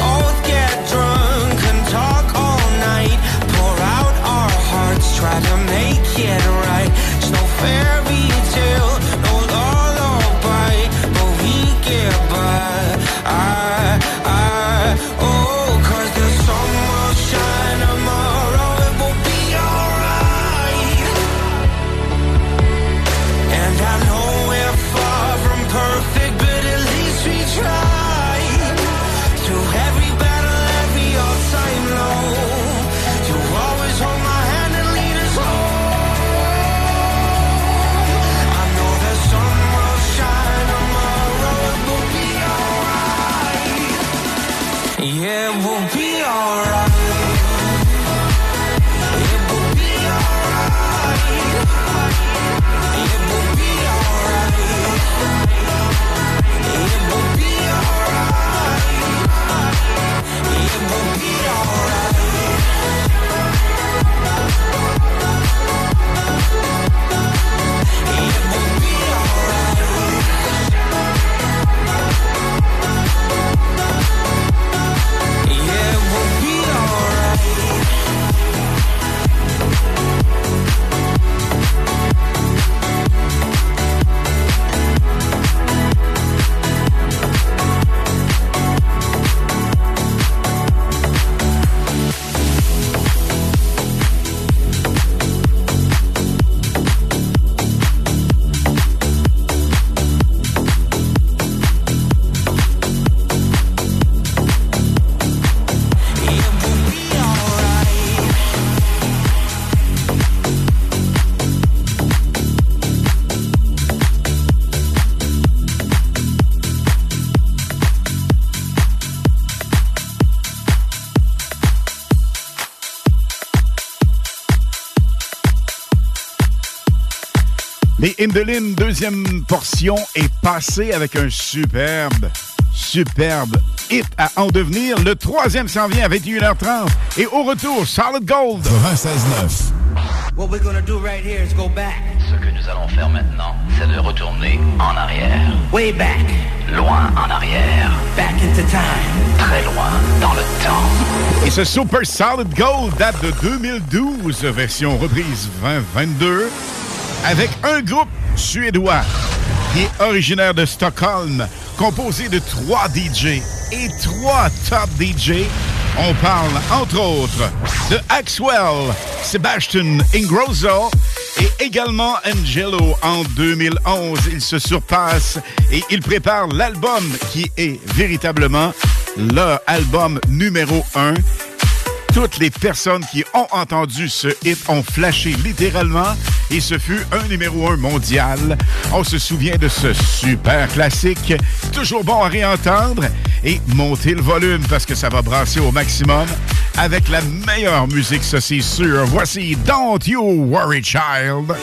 Les Indolines, deuxième portion, est passée avec un superbe, superbe hit à en devenir. Le troisième s'en vient à 21h30. Et au retour, Solid Gold. 96.9. What we're gonna do right here is go back. Ce que nous allons faire maintenant, c'est de retourner en arrière. Way back. Loin en arrière. Back into time. Très loin dans le temps. Et ce Super Solid Gold date de 2012, version reprise 2022, avec un groupe suédois qui est originaire de Stockholm, composé de trois DJ et trois top DJ. On parle, entre autres, de Axwell, Sebastian Ingrosso et également Angelo en 2011. Il se surpasse et il prépare l'album qui est véritablement leur album numéro un. Toutes les personnes qui ont entendu ce hit ont flashé littéralement et ce fut un numéro un mondial. On se souvient de ce super classique, toujours bon à réentendre et monter le volume parce que ça va brasser au maximum avec la meilleure musique, c'est sûr. Voici Don't You Worry Child.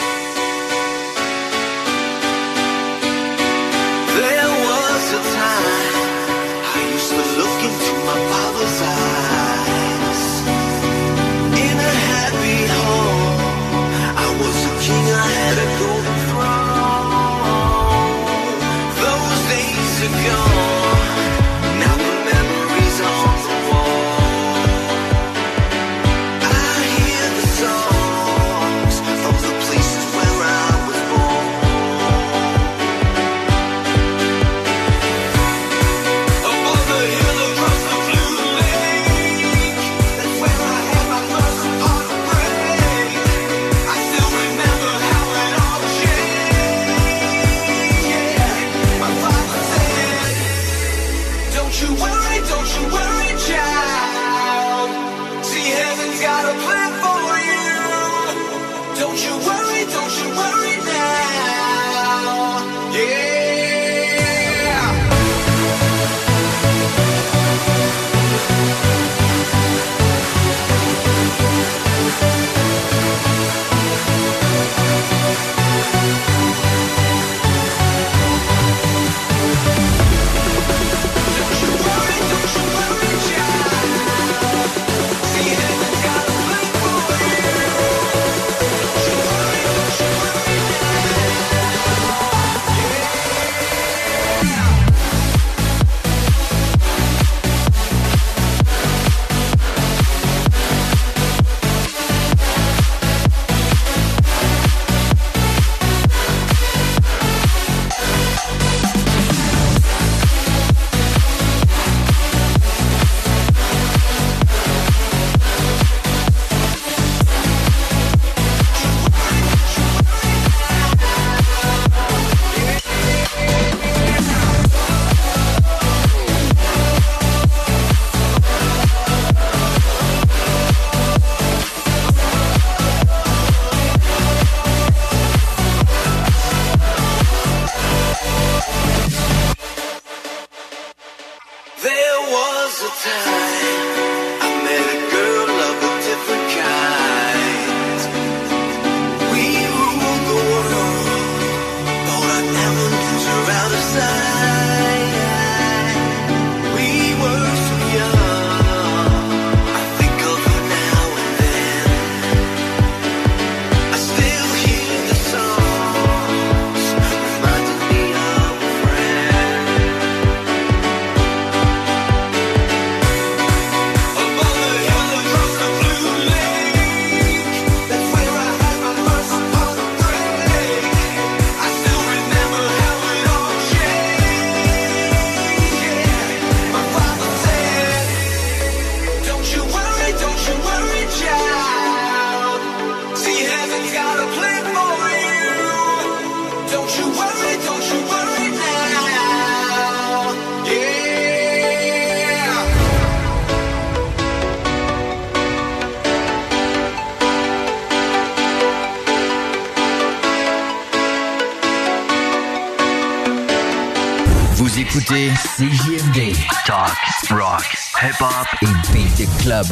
CJMD. Talk, rock, hip-hop et beat club.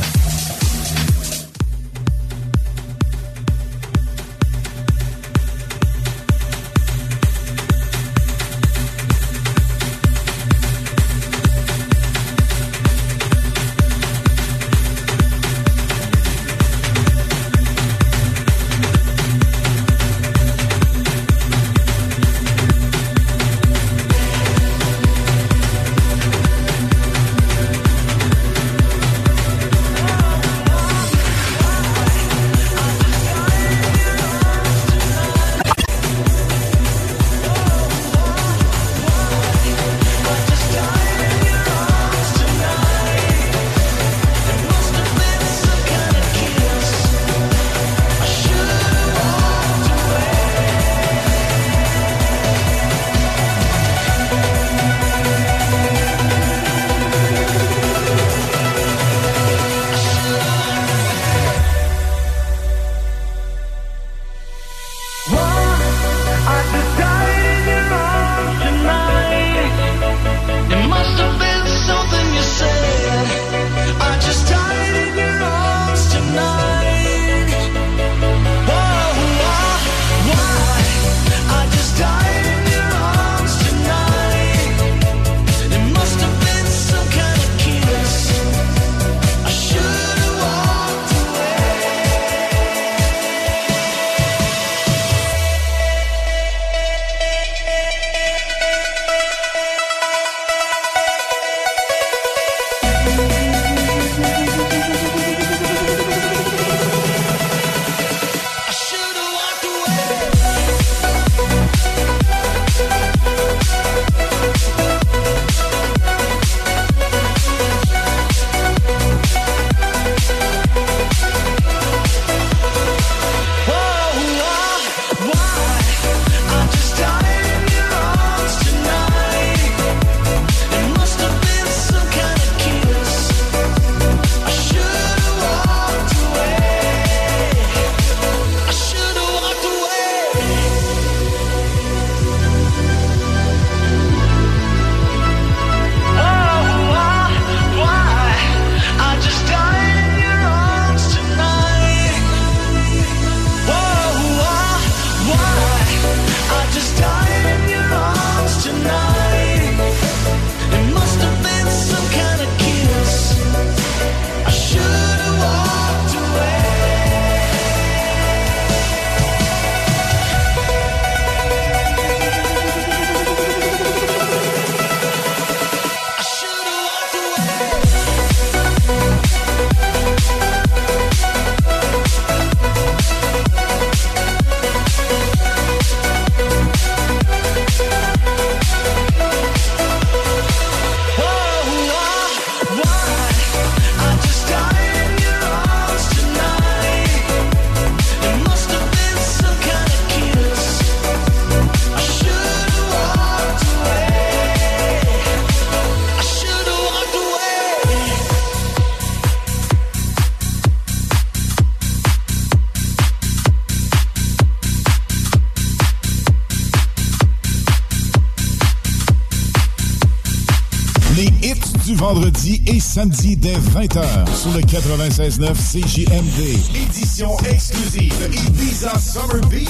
Samedi dès 20h sur le 96.9 CJMD. Édition exclusive Ibiza Summer Beat.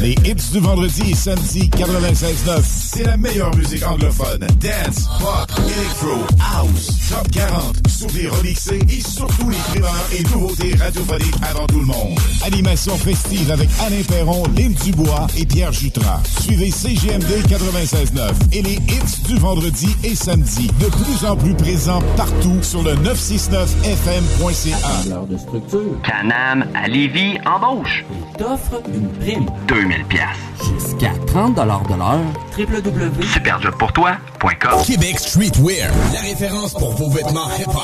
Les hits du vendredi et samedi 96.9. C'est la meilleure musique anglophone. Dance, pop, electro, house, top 40, souvenirs remixés et surtout les primeurs et nouveautés radiophoniques avant tout le monde. Animation festive avec Alain Perron, Lynn Dubois et Pierre Jutras. Suivez CGMD 96.9 et les hits du vendredi et samedi. De plus en plus présents partout sur le 969fm.ca. de structure. Canam à Lévis embauche. Il t'offre une prime. 2000 pièces. Jusqu'à 30 de l'heure. www.superjobpourtoi.com Québec Streetwear, la référence pour vos vêtements hip-hop.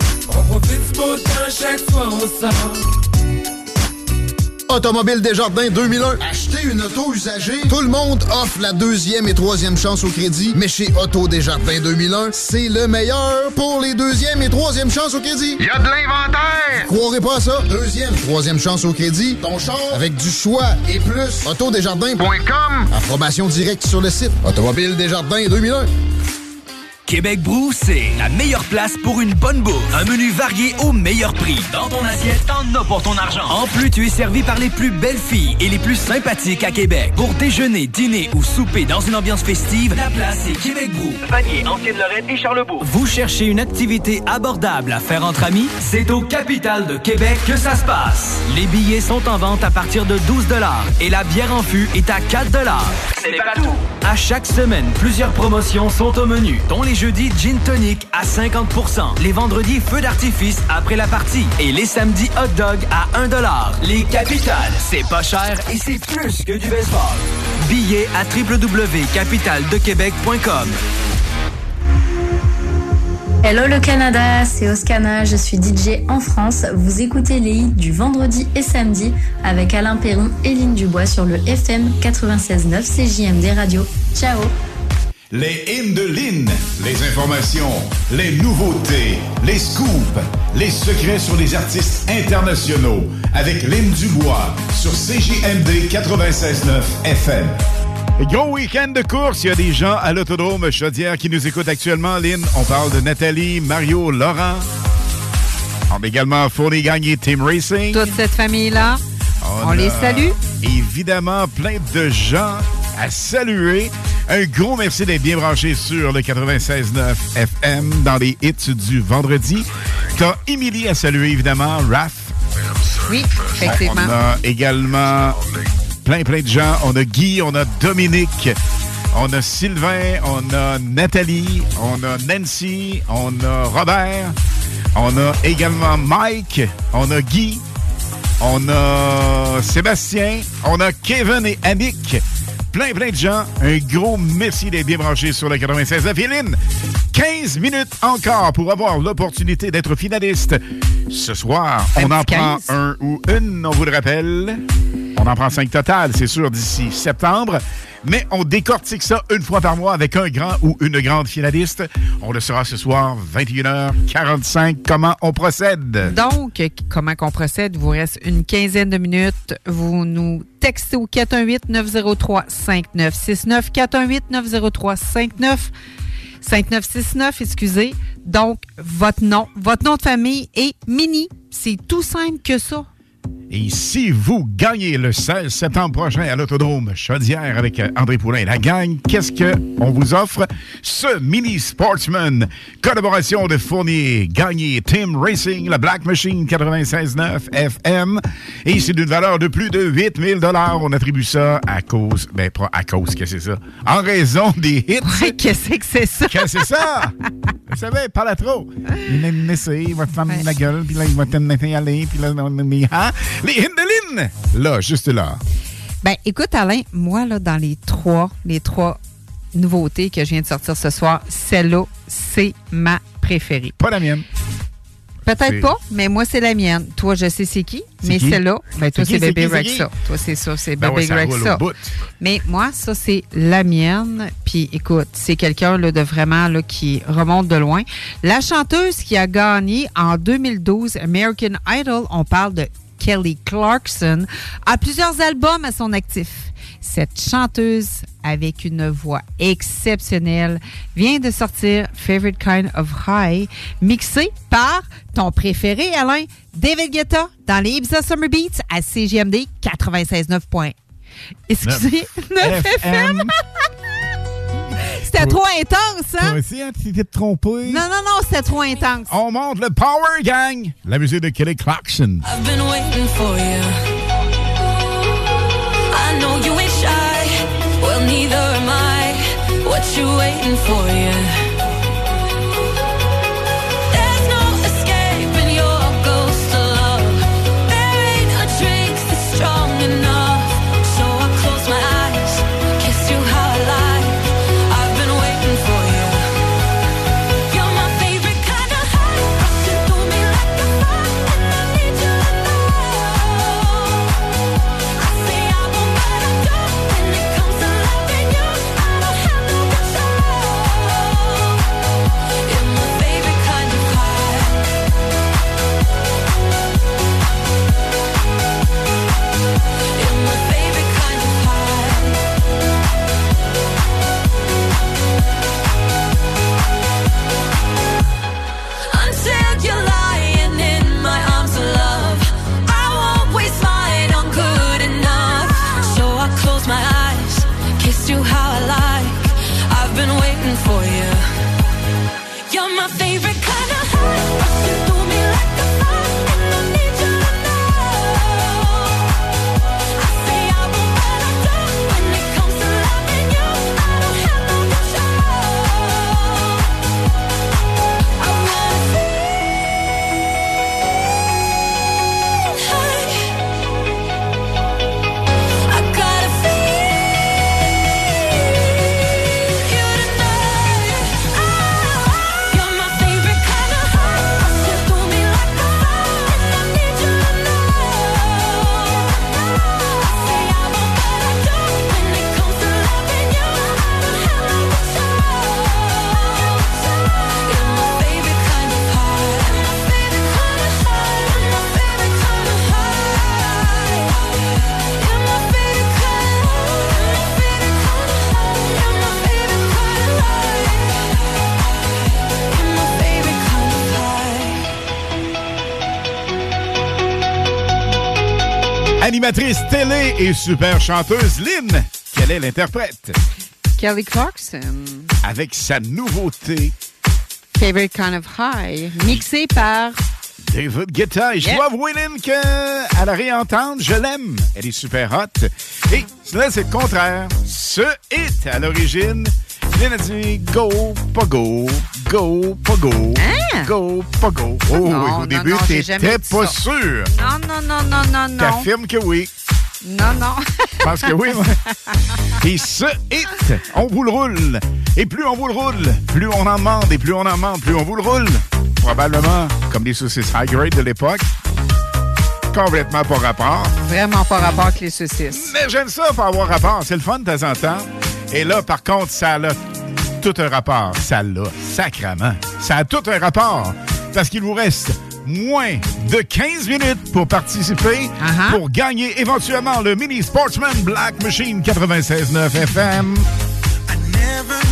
On profite du beau temps chaque fois on sort. Automobile Desjardins 2001. Acheter une auto usagée. Tout le monde offre la deuxième et troisième chance au crédit. Mais chez Auto Desjardins 2001, c'est le meilleur pour les deuxième et troisième chances au crédit. Il y a de l'inventaire! Croirez pas à ça? Deuxième, troisième chance au crédit. Ton char avec du choix et plus. Autodesjardins.com. Approbation directe sur le site. Automobile Desjardins 2001. Québec Brou, c'est la meilleure place pour une bonne bouffe. Un menu varié au meilleur prix. Dans ton assiette, t'en as pour ton argent. En plus, tu es servi par les plus belles filles et les plus sympathiques à Québec. Pour déjeuner, dîner ou souper dans une ambiance festive, la place est Québec Brou. Vanier, Ancienne-Lorraine et Charlebourg. Vous cherchez une activité abordable à faire entre amis? C'est au Capital de Québec que ça se passe. Les billets sont en vente à partir de 12 et la bière en fût est à 4 C'est pas tout. À chaque semaine, plusieurs promotions sont au menu, dont les jeudis Gin Tonic à 50% les vendredis Feu d'artifice après la partie et les samedis Hot Dog à 1 Les capitales, c'est pas cher et c'est plus que du baseball. Billets à www.capitaldequebec.com. Hello le Canada, c'est Oscana, je suis DJ en France. Vous écoutez les hits du vendredi et samedi avec Alain Perron et Lynn Dubois sur le FM 96.9 CJMD Radio. Ciao Les hymnes de Lynn, les informations, les nouveautés, les scoops, les secrets sur les artistes internationaux avec Lynn Dubois sur CJMD 96.9 FM. Gros week-end de course. Il y a des gens à l'autodrome Chaudière qui nous écoutent actuellement. Lynn, on parle de Nathalie, Mario, Laurent. On a également fourni gagné Team Racing. Toute cette famille-là, on, les salue. Évidemment, plein de gens à saluer. Un gros merci d'être bien branché sur le 96.9 FM dans les hits du vendredi. T'as Émilie à saluer, évidemment, Raph. Oui, effectivement. On a également plein, plein de gens. On a Guy, on a Dominique, on a Sylvain, on a Nathalie, on a Nancy, on a Robert, on a également Mike, on a Guy, on a Sébastien, on a Kevin et Annick. Plein, plein de gens. Un gros merci d'être bien branchés sur le 96 de Féline. 15 minutes encore pour avoir l'opportunité d'être finaliste. Ce soir, on en prend 15. un ou une, on vous le rappelle. On en prend cinq total, c'est sûr, d'ici septembre. Mais on décortique ça une fois par mois avec un grand ou une grande finaliste. On le saura ce soir, 21h45. Comment on procède? Donc, comment qu'on procède? Il vous reste une quinzaine de minutes. Vous nous textez au 418-903-5969. 418-903-5969. 5969, excusez. Donc, votre nom, votre nom de famille est Mini. C'est tout simple que ça. Et si vous gagnez le 16 septembre prochain à l'Autodrome Chaudière avec euh, André Poulain et la gang, qu'est-ce qu'on vous offre? Ce Mini Sportsman, collaboration de Fournier, gagné Team Racing, la Black Machine 96.9 FM. Et c'est d'une valeur de plus de 8000 On attribue ça à cause, ben pas à cause, qu'est-ce que c'est ça? En raison des hits. qu'est-ce que c'est ça? Qu'est-ce que c'est ça? Vous savez, parle à trop. Il va te fermer la gueule, puis là, il va te aller, puis là, hein? Les hits de Lynn! Là, juste là. Ben, écoute, Alain, moi, là, dans les trois, les trois nouveautés que je viens de sortir ce soir, celle-là, c'est ma préférée. Pas la mienne. Peut-être pas, mais moi, c'est la mienne. Toi, je sais c'est qui, mais celle-là, ben, toi, C'est Bébé qui? Rexa. Toi, c'est ça, c'est Ben Bébé ouais, Rexa. Mais moi, ça, c'est la mienne. Puis écoute, c'est quelqu'un là, de vraiment là, qui remonte de loin. La chanteuse qui a gagné en 2012 American Idol, on parle de Kelly Clarkson, a plusieurs albums à son actif. Cette chanteuse avec une voix exceptionnelle vient de sortir Favorite Kind of High, mixé par ton préféré, Alain, David Guetta, dans les Ibiza Summer Beats à CGMD 96.9. points. Excusez, 9 FM. C'était trop intense, hein? Toi aussi, hein, tu t'es trompé. Non, non, non, c'était trop intense. On monte le Power Gang. La musique de Kelly Clarkson. I've been waiting for you. I know you ain't shy. Well, neither am I. What you waiting for, yeah? Animatrice télé et super chanteuse Lynn. Quelle est l'interprète? Kelly Clarkson, Avec sa nouveauté, Favorite Kind of High, mixé par David Guetta. Et je dois avouer, Lynn, qu'à la réentendre, je l'aime. Elle est super hot. Et là, c'est le contraire. Ce hit, à l'origine, Lynn a dit go, pas go, go, pas go, go, pas go. Oh, Hein? Non, oui, au début, non, t'étais pas ça. sûr. Non, non, non, non, non, non. T'affirmes que oui. Non, non. Pense que oui, moi. Et ce hit, on vous le roule. Et plus on vous le roule, plus on en demande. Et plus on en demande, plus on vous le roule. Probablement comme des saucisses high grade de l'époque. Complètement pas rapport. Vraiment pas rapport avec les saucisses. Mais j'aime ça pour avoir rapport. C'est le fun de temps en temps. Et là, par contre, ça a tout un rapport. Ça l'a, sacrament. Ça a tout un rapport. Parce qu'il vous reste moins de 15 minutes pour participer, pour gagner éventuellement le Mini Sportsman Black Machine 96.9 FM. Never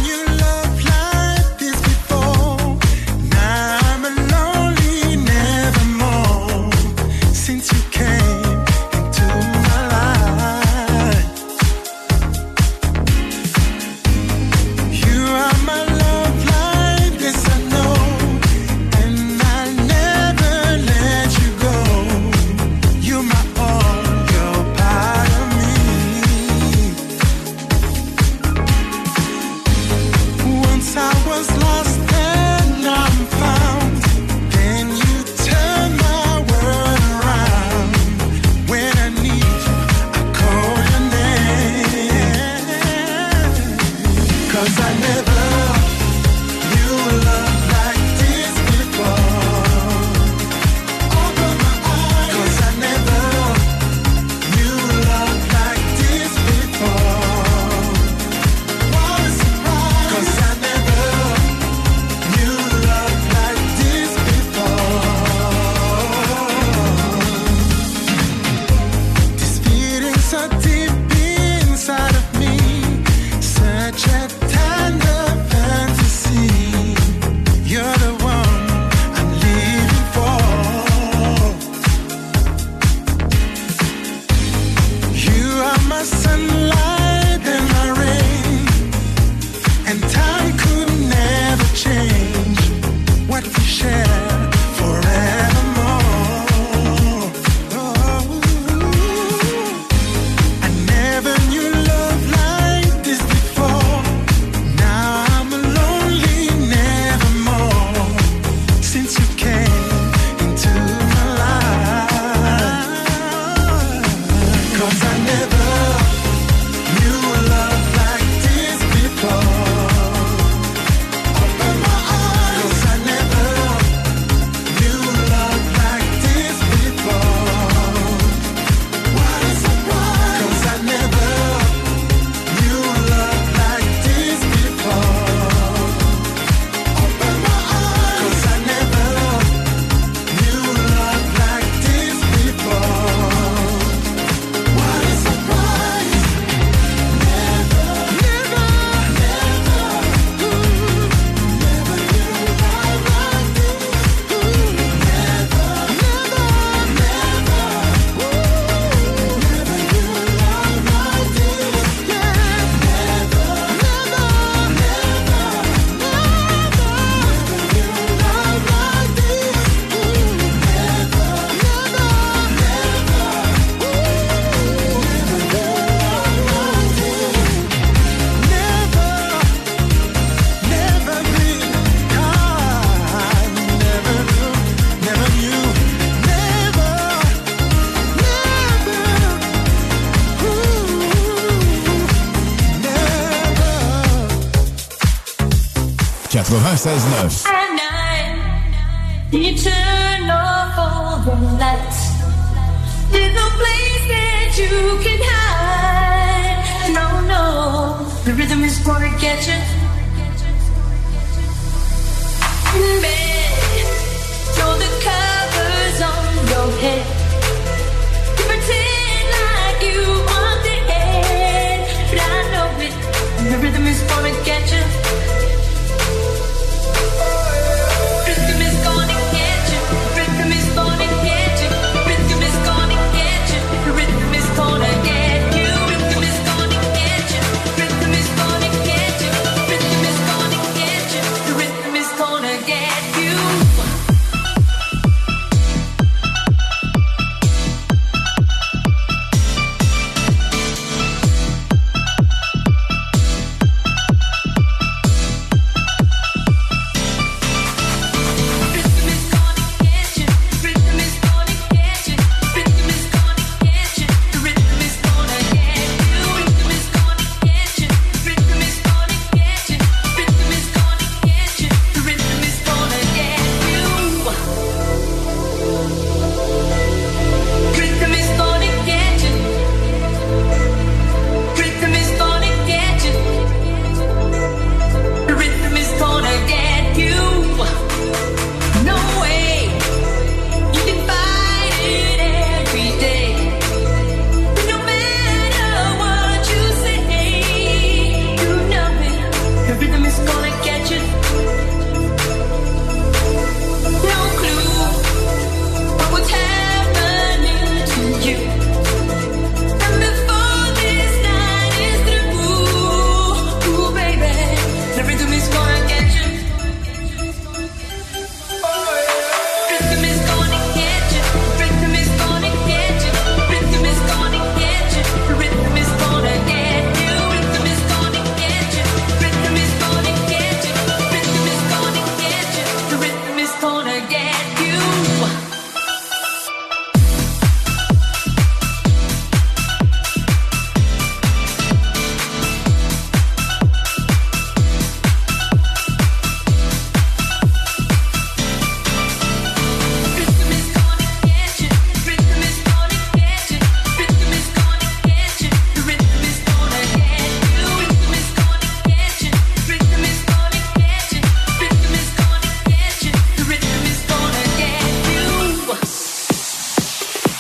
96.9.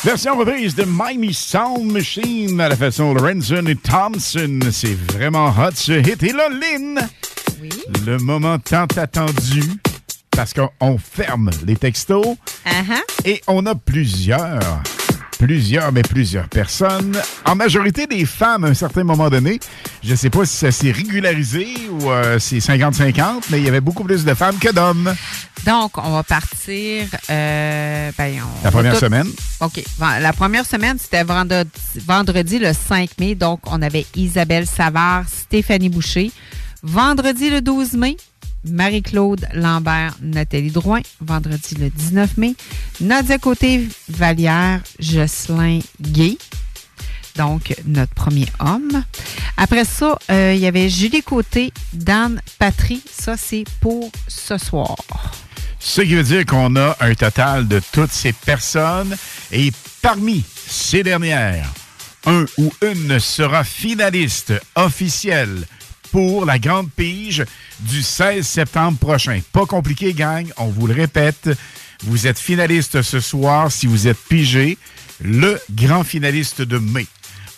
Version reprise de Miami Sound Machine à la façon Lorenzen et Thompson. C'est vraiment hot ce hit. Et là, Lynn, le moment tant attendu, parce qu'on ferme les textos et on a plusieurs, plusieurs, mais plusieurs personnes, en majorité des femmes à un certain moment donné. Je ne sais pas si ça s'est régularisé ou euh, c'est 50-50, mais il y avait beaucoup plus de femmes que d'hommes. Donc, on va partir. euh, ben, on La première tout- semaine. OK. La première semaine, c'était vendredi, vendredi le 5 mai. Donc, on avait Isabelle Savard, Stéphanie Boucher. Vendredi le 12 mai, Marie-Claude Lambert, Nathalie Drouin. Vendredi le 19 mai, Nadia Côté-Vallière, Jocelyn Gay. Donc, notre premier homme. Après ça, euh, il y avait Julie Côté, Dan Patry. Ça, c'est pour ce soir. Ce qui veut dire qu'on a un total de toutes ces personnes et parmi ces dernières, un ou une sera finaliste officiel pour la grande pige du 16 septembre prochain. Pas compliqué, gang, on vous le répète. Vous êtes finaliste ce soir si vous êtes pigé, le grand finaliste de mai.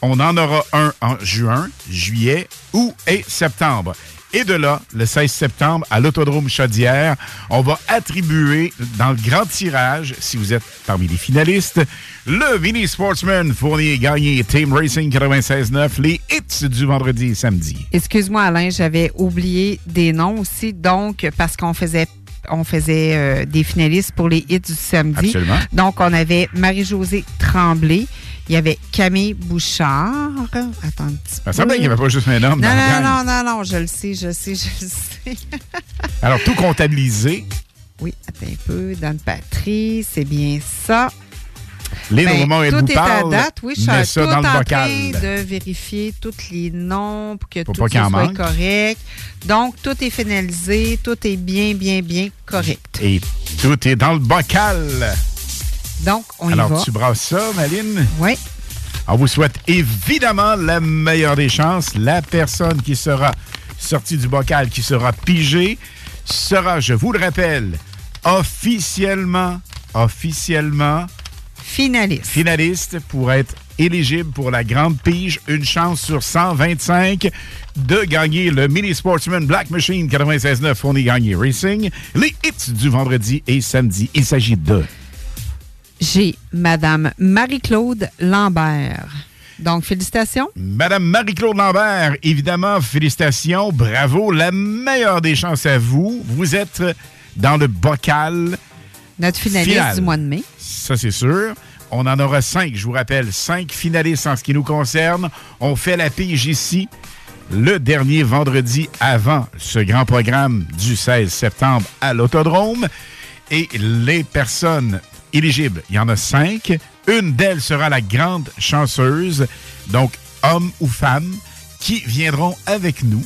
On en aura un en juin, juillet, août et septembre. Et de là, le 16 septembre, à l'Autodrome Chaudière, on va attribuer dans le grand tirage, si vous êtes parmi les finalistes, le Mini Sportsman Fournier gagné Team Racing 96.9, les hits du vendredi et samedi. Excuse-moi, Alain, j'avais oublié des noms aussi. Donc, parce qu'on faisait on faisait euh, des finalistes pour les hits du samedi. Absolument. Donc, on avait Marie-Josée Tremblay. Il y avait Camille Bouchard. Attends un petit peu. Ça semblait qu'il n'y avait pas juste un homme Non, dans non, non, non, non, je le sais, je sais, je le sais. Alors, tout comptabilisé, Oui, attends un peu. Dan Patry, c'est bien ça. Lynn, au Ben, moment où elle tout vous est parle, à date, oui. Je suis tout en le bocal. train de vérifier tous les noms pour que Pour tout pas soit manque. correct. Donc, tout est finalisé, tout est bien, bien, bien correct. Et tout est dans le bocal. Donc, on y Alors, va. tu brasses ça, Maline? Oui. On vous souhaite évidemment la meilleure des chances. La personne qui sera sortie du bocal, qui sera pigée, sera, je vous le rappelle, officiellement, officiellement finaliste. Finaliste pour être éligible pour la grande pige. Une chance sur 125 de gagner le Mini Sportsman Black Machine 96.9 Fourni Gagné Racing. Les hits du vendredi et samedi. Il s'agit de... J'ai Madame Marie-Claude Lambert. Donc, félicitations. Madame Marie-Claude Lambert, évidemment, félicitations, bravo, la meilleure des chances à vous. Vous êtes dans le bocal. Notre finaliste final. du mois de mai. Ça, c'est sûr. On en aura cinq, je vous rappelle, cinq finalistes en ce qui nous concerne. On fait la pige ici le dernier vendredi avant ce grand programme du 16 septembre à l'Autodrome. Et les personnes éligibles, il y en a cinq. Une d'elles sera la grande chanceuse, donc homme ou femme, qui viendront avec nous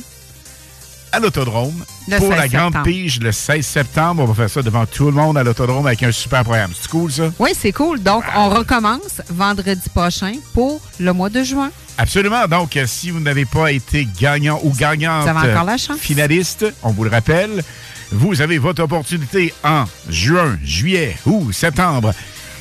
à l'Autodrome pour 16 la grande pige le 16 septembre. On va faire ça devant tout le monde à l'Autodrome avec un super programme. C'est cool, ça? Oui, c'est cool. Donc, on recommence vendredi prochain pour le mois de juin. Absolument. Donc, si vous n'avez pas été gagnant ou gagnante Vous avez encore la chance. finaliste, on vous le rappelle, vous avez votre opportunité en juin, juillet ou septembre.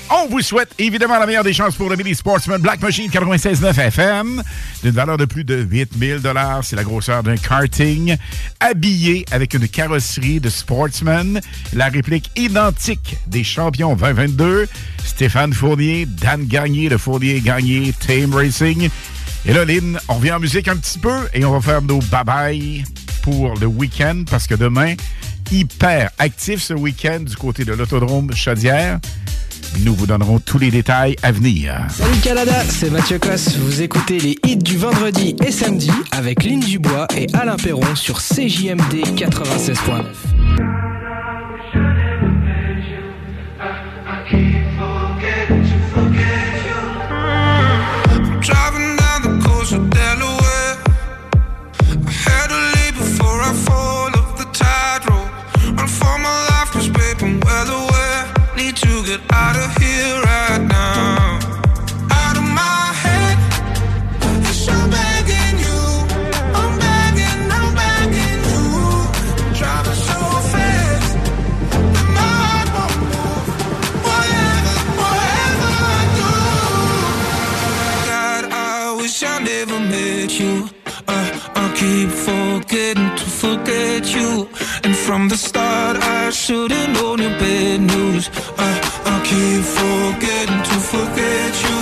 On vous souhaite évidemment la meilleure des chances pour le Mini Sportsman Black Machine 96.9 FM d'une valeur de plus de 8000 C'est la grosseur d'un karting habillé avec une carrosserie de Sportsman, la réplique identique des champions 2022, Stéphane Fournier, Dan Gagné de Fournier Gagné Team Racing. Et là, Lynn, on revient en musique un petit peu et on va faire nos bye-bye pour le week-end parce que demain, hyper actif ce week-end du côté de l'Autodrome Chaudière. Nous vous donnerons tous les détails à venir. Salut Canada, c'est Mathieu Cosse. Vous écoutez les hits du vendredi et samedi avec Lynn Dubois et Alain Perron sur CJMD 96.9. get out of here right now. Out of my head. Yes, I'm begging you. I'm begging, I'm begging you. Driving so fast. my heart won't move. Whatever, whatever I do. God, I wish I never met you. Uh, I keep forgetting to forget you. And from the start, I should've known your bad news. Uh, I keep forgetting to forget you.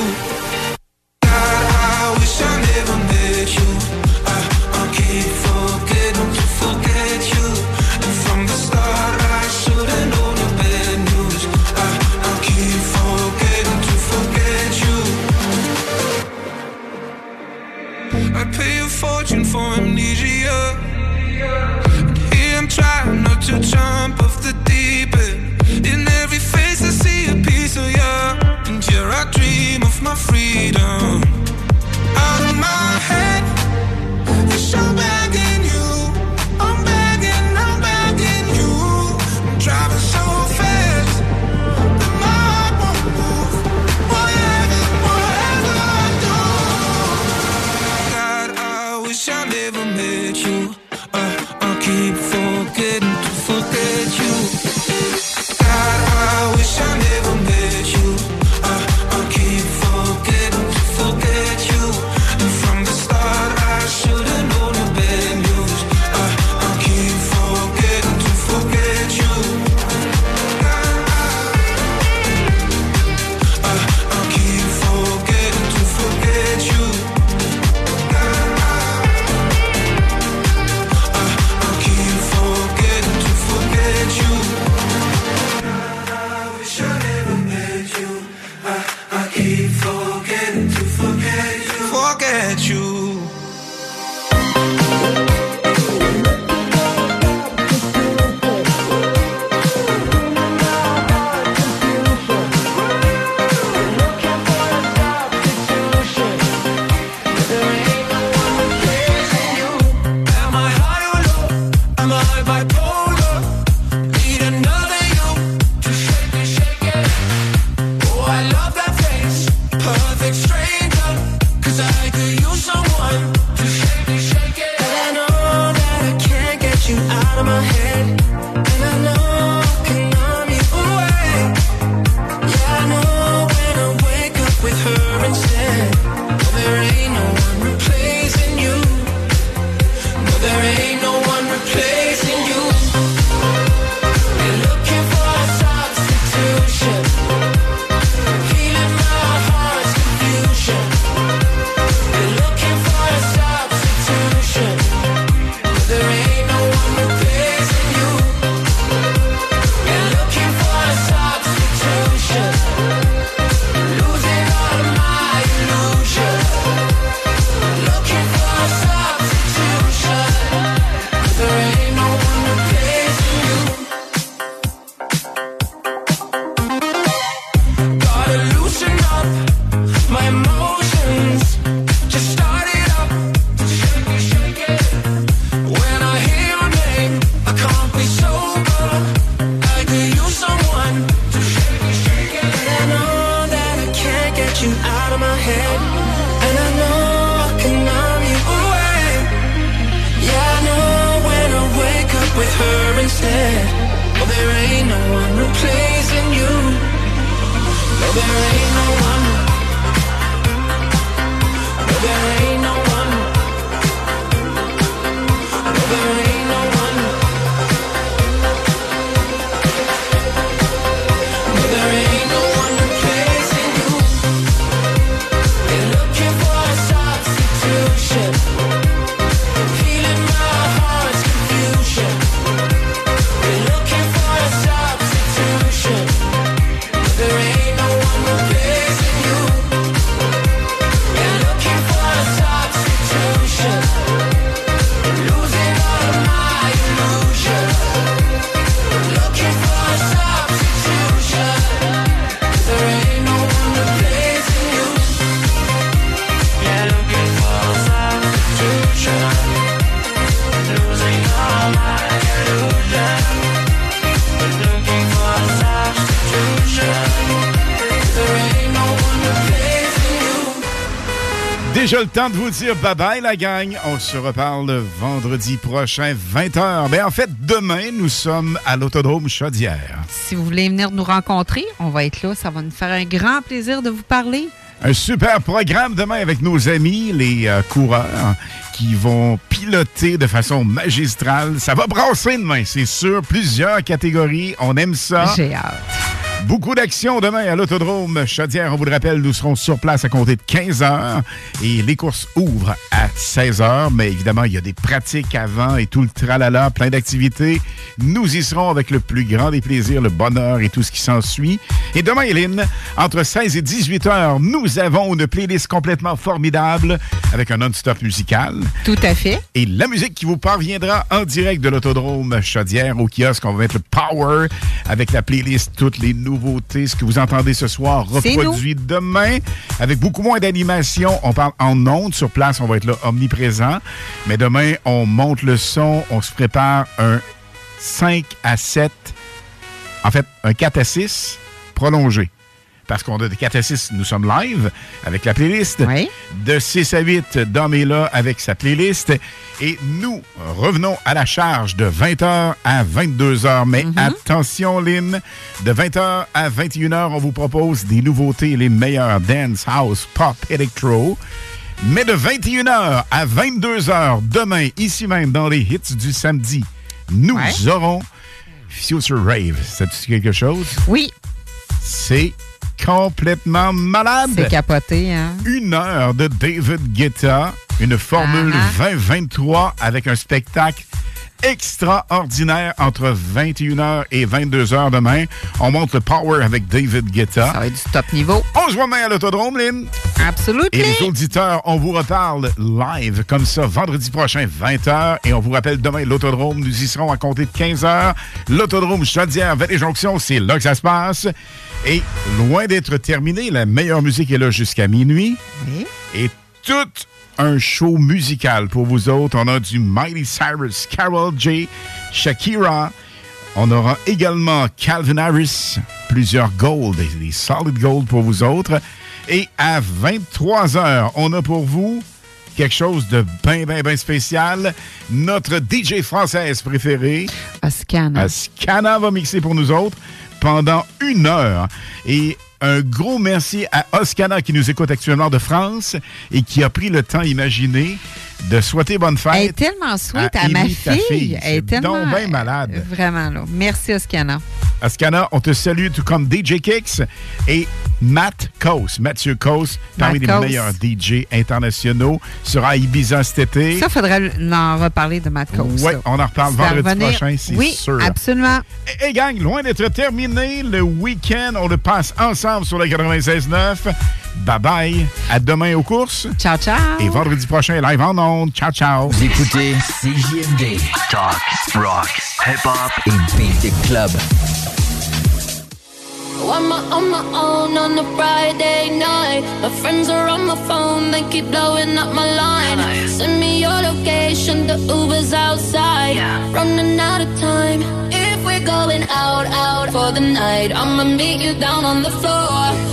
To jump off the deep end. In every face I see a piece of you. And here I dream of my freedom. Out of my head, yes, I'm le temps de vous dire bye-bye, la gang. On se reparle le vendredi prochain, 20h. Mais en fait, demain, nous sommes à l'Autodrome Chaudière. Si vous voulez venir nous rencontrer, on va être là. Ça va nous faire un grand plaisir de vous parler. Un super programme demain avec nos amis, les euh, coureurs, qui vont piloter de façon magistrale. Ça va brasser demain, c'est sûr. Plusieurs catégories. On aime ça. J'ai hâte. Beaucoup d'action demain à l'Autodrome Chaudière. On vous le rappelle, nous serons sur place à compter de 15 heures et les courses ouvrent à 16 heures. Mais évidemment, il y a des pratiques avant et tout le tralala, plein d'activités. Nous y serons avec le plus grand des plaisirs, le bonheur et tout ce qui s'ensuit. Et demain, Hélène, entre 16 et 18 heures, nous avons une playlist complètement formidable avec un non-stop musical. Tout à fait. Et la musique qui vous parviendra en direct de l'Autodrome Chaudière au kiosque. On va mettre le power avec la playlist, toutes les nouveautés. Ce que vous entendez ce soir reproduit demain avec beaucoup moins d'animation. On parle en ondes sur place. On va être là omniprésent. Mais demain, on monte le son. On se prépare un 5 à 7. En fait, un 4 à 6 prolongé. Parce qu'on a de 4 à 6, nous sommes live avec la playlist. De 6 à 8, Dom est là avec sa playlist. Et nous revenons à la charge de 20h à 22h. Mais attention, Lynn, de 20h à 21h, on vous propose des nouveautés, les meilleurs dance, house, pop, electro. Mais de 21h à 22h, demain, ici même, dans les hits du samedi, nous aurons Future Rave. Dit quelque chose? Oui. C'est complètement malade. C'est capoté, hein? Une heure de David Guetta, une formule Ah 2023 avec un spectacle extraordinaire entre 21h et 22h demain. On monte le power avec David Guetta. Ça va être du top niveau. On se voit demain à l'autodrome, Lynn. Absolument. Et les auditeurs, on vous reparle live comme ça vendredi prochain, 20h. Et on vous rappelle demain, l'autodrome, nous y serons à compter de 15h. L'autodrome Chaudière, Vallée Jonction, c'est là que ça se passe. Et loin d'être terminé, la meilleure musique est là jusqu'à minuit. Et tout un show musical pour vous autres. On a du Miley Cyrus, Carol J, Shakira. On aura également Calvin Harris, plusieurs gold, des, des solid gold pour vous autres. Et à 23h, on a pour vous quelque chose de bien, bien, bien spécial. Notre DJ française préférée, Ascana. Ascana, va mixer pour nous autres pendant une heure. Et un gros merci à Oscana qui nous écoute actuellement de France et qui a pris le temps imaginé de souhaiter bonne fête. Elle est tellement sweet à, ma fille. Elle est tellement. donc bien malade. Vraiment, là. Merci, Oscana. Ascana, on te salue tout comme DJ Kicks et Matt Coase, Mathieu Coase, parmi Matt les Coase. meilleurs DJ internationaux, sera à Ibiza cet été. Ça, faudrait en reparler de Matt Coase. Oui, on en reparle vendredi revenir. prochain, c'est oui, sûr. absolument. Et, et gang, loin d'être terminé, le week-end, on le passe ensemble sur le 96.9. Bye bye. À demain aux courses. Ciao, ciao. Et vendredi prochain, live en ondes. Ciao, ciao. Vous écoutez CJMD. Talk, rock, hip-hop et beat the club. I'm on my own on a Friday night. My friends are on my phone, they keep blowing up my line. Send me your location, the Uber's outside. Running out of time. If we're going out, out for the night, I'ma meet you down on the floor.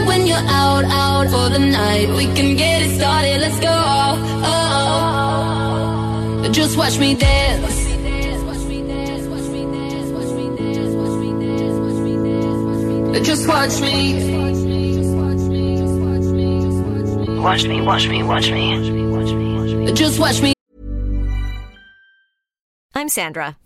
Oh, tell me, tell me when you're out, out for the night. We can get it started, let's go. Oh, just watch me dance. Just watch me. Watch me, watch me, watch me. Just watch me. I'm Sandra,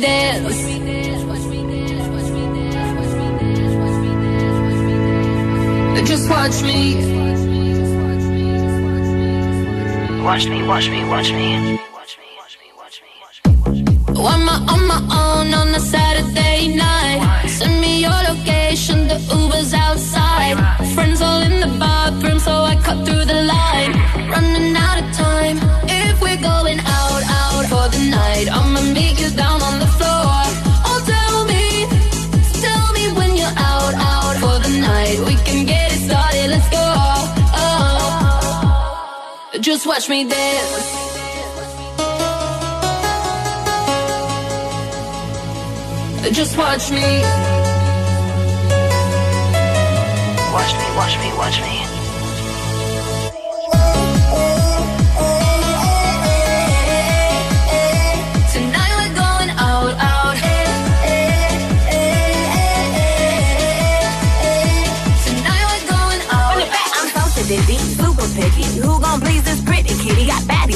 Dance. Just watch me just watch me just watch me just watch me just watch me just watch me just watch me just watch me watch me. Watch me, watch me, watch me. I'm on my own on a Saturday night. Send me your location, the Uber's outside. Friends all in the bathroom, so I cut through the line. Running out of time. Just watch me dance. Just watch me. Watch me, watch me, watch me. Tonight we're going out,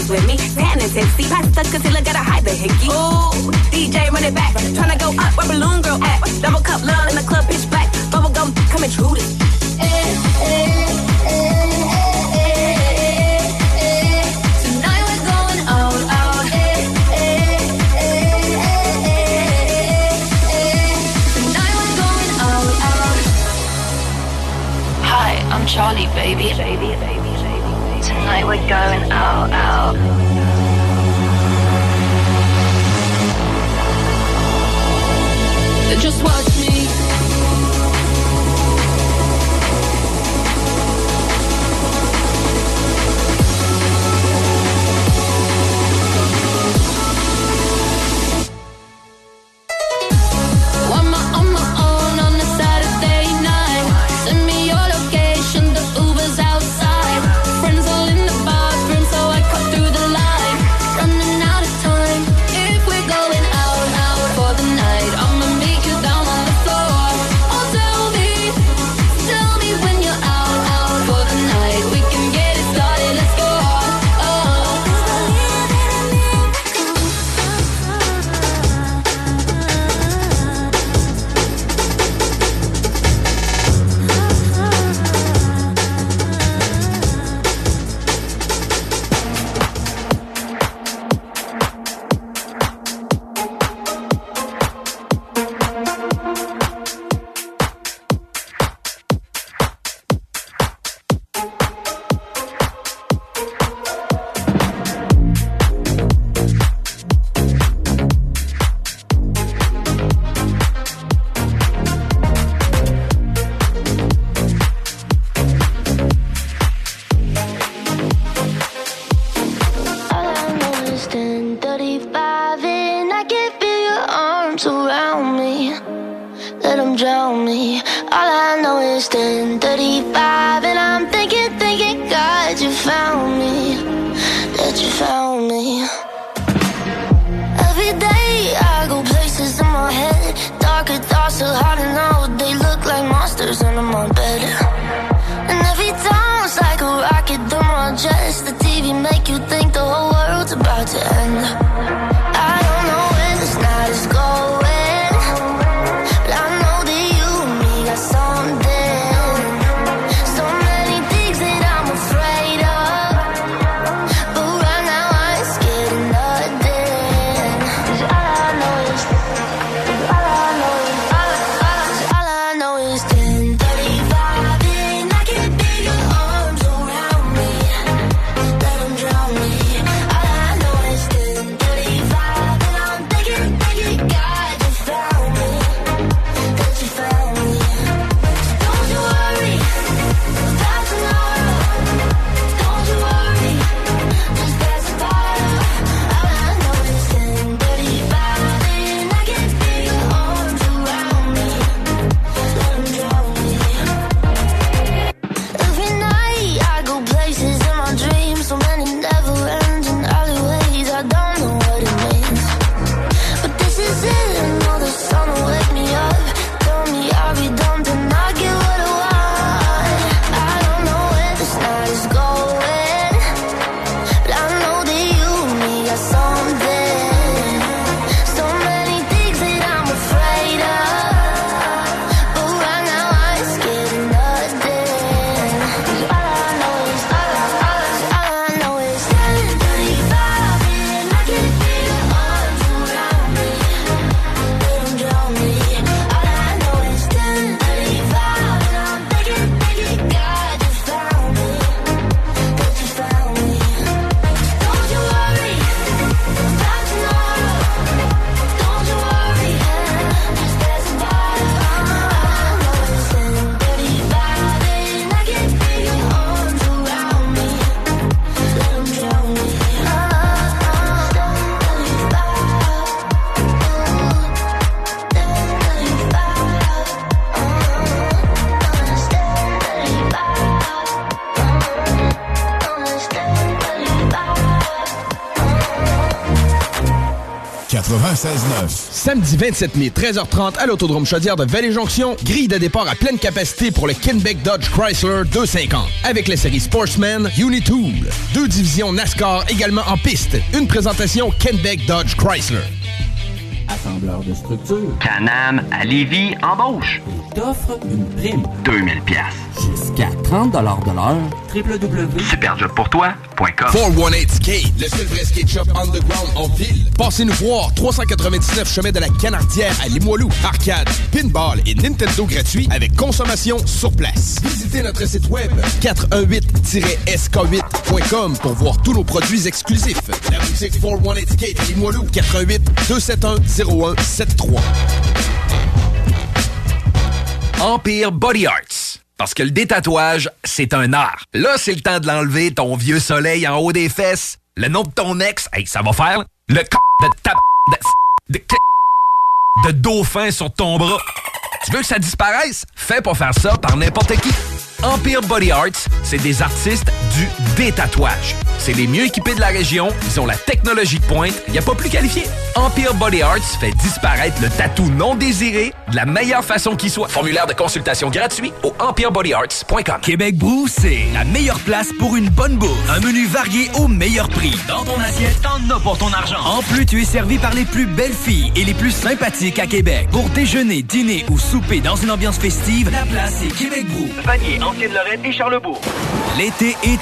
Baddies with me, tan and tipsy. Pasta concealer, gotta hide the hickey. Ooh, DJ run it back. Tryna go up where balloon girl at. Double cup love in the club, pitch black. Bubble gum, come intrude it. Tonight we're going Tonight we're going out, out. Just watch Samedi 27 mai, 13h30 à l'Autodrome Chaudière de Vallée-Jonction. Grille de départ à pleine capacité pour le Kenbeck Dodge Chrysler 250. Avec les séries Sportsman, Unitool. Deux divisions NASCAR également en piste. Une présentation Kenbeck Dodge Chrysler. Assembleur de structure. Canam à Lévis embauche. T'offre une prime. 2000 pièces. Jusqu'à 30 de l'heure. Www. Superjobpourtoi.com 418 Skate, le seul vrai skate shop underground en ville. Passez-nous voir, 399 chemin de la Canardière à Limoilou. Arcade, pinball et Nintendo gratuit avec consommation sur place. Visitez notre site web 418-sk8.com pour voir tous nos produits exclusifs. La boutique 418 Skate à Limoilou, 418 271 0173. Empire Body Arts. Parce que le détatouage, c'est un art. Là, c'est le temps de l'enlever, ton vieux soleil en haut des fesses. Le nom de ton ex, hey, ça va faire. Le c de ta... de... de... de dauphin sur ton bras. Tu veux que ça disparaisse? Fais pas faire ça par n'importe qui. Empire Body Arts, c'est des artistes du détatouage. C'est les mieux équipés de la région, ils ont la technologie de pointe, il n'y a pas plus qualifié. Empire Body Arts fait disparaître le tatou non désiré de la meilleure façon qui soit. Formulaire de consultation gratuit au empirebodyarts.com. Québec Brou, c'est la meilleure place pour une bonne bouffe. Un menu varié au meilleur prix. Dans ton assiette, t'en as pour ton argent. En plus, tu es servi par les plus belles filles et les plus sympathiques à Québec. Pour déjeuner, dîner ou souper dans une ambiance festive, la place est Québec Brou. Vanier, Ancienne-Lorraine et Charlebourg. L'été est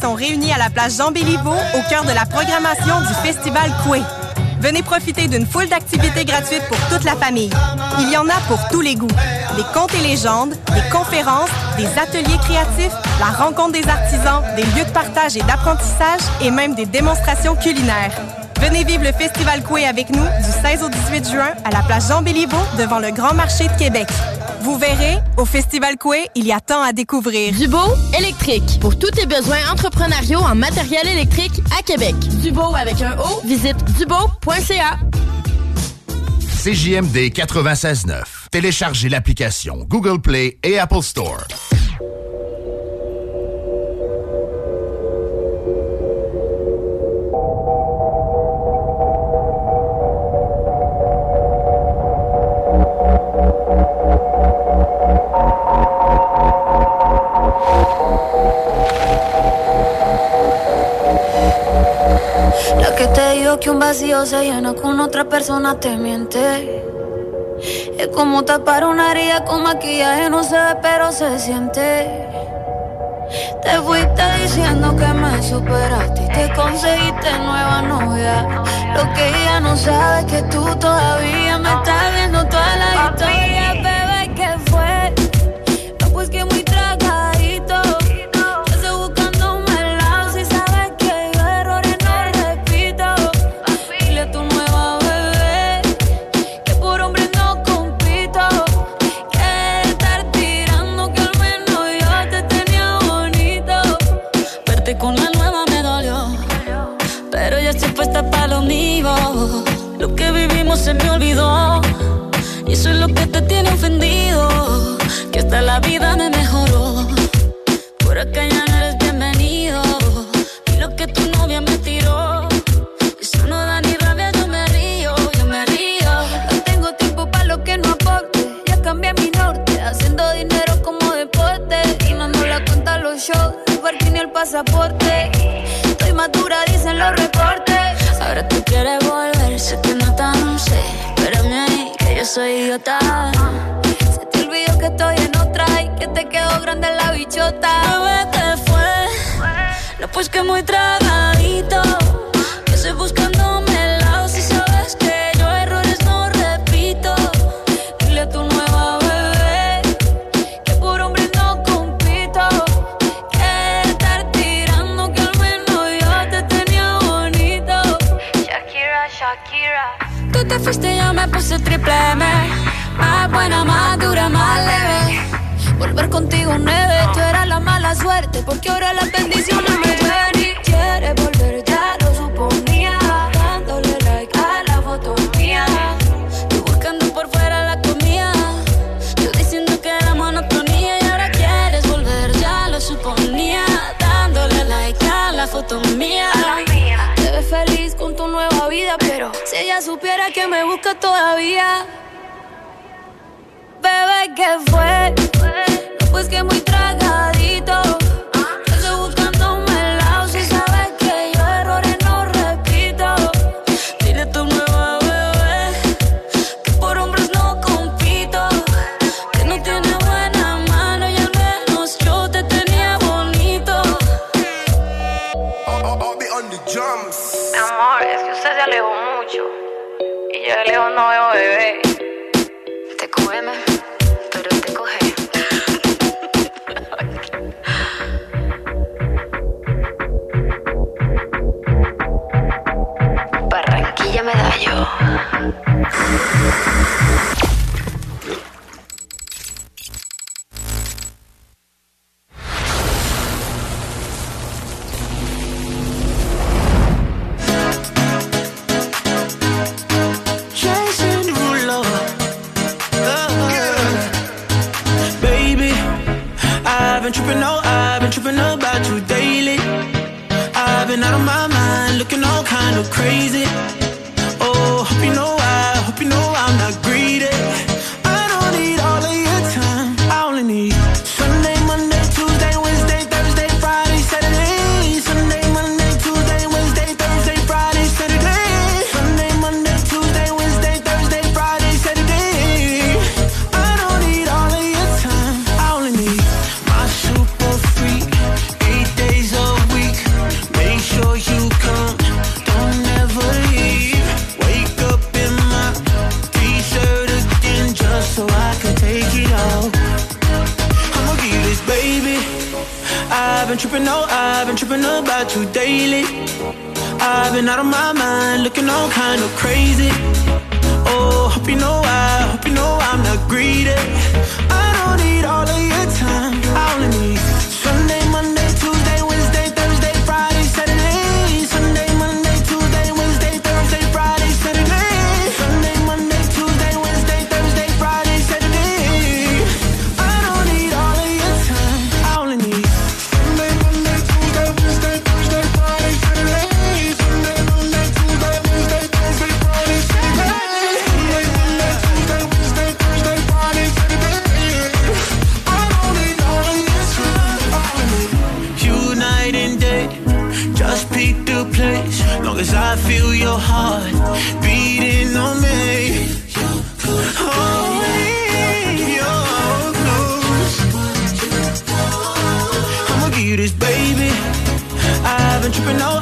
sont réunies à la place Jean Béliveau au cœur de la programmation du Festival Coué. Venez profiter d'une foule d'activités gratuites pour toute la famille. Il y en a pour tous les goûts. Des contes et légendes, des conférences, des ateliers créatifs, la rencontre des artisans, des lieux de partage et d'apprentissage et même des démonstrations culinaires. Venez vivre le Festival Coué avec nous du 16 au 18 juin à la place Jean Béliveau devant le Grand Marché de Québec. Vous verrez, au Festival Coué, il y a tant à découvrir. Dubo électrique. Pour tous tes besoins entrepreneuriaux en matériel électrique à Québec. Dubo avec un O, visite dubo.ca. CJMD 96.9. Téléchargez l'application Google Play et Apple Store. Se llena con otra persona te miente. Es como tapar una herida con maquillaje, no se ve, pero se siente. Te fuiste diciendo que me superaste y te conseguiste nueva novia. Lo que ella no sabe es que tú todavía me estás viendo toda la historia, bebé, ¿qué fue? No, pues que secret, know.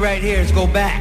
right here is go back.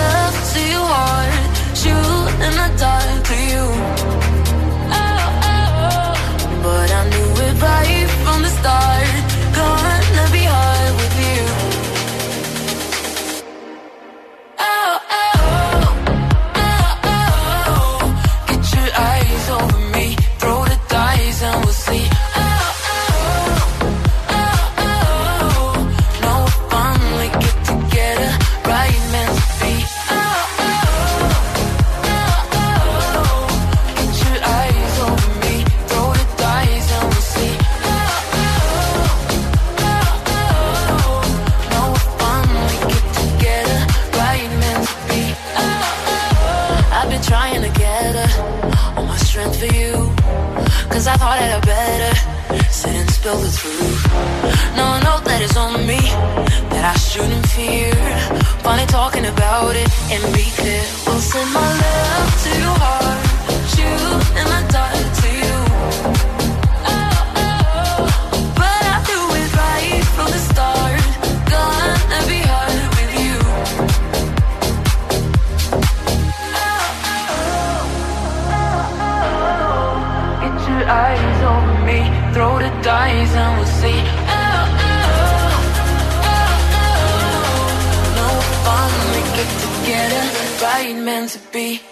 love shoot in the dark for you. Oh, oh, oh. But I knew it right from the start. show the truth. No, I know that it's on me that I shouldn't fear. Finally talking about it and be clear. We'll send my love to your heart. ain't meant to be.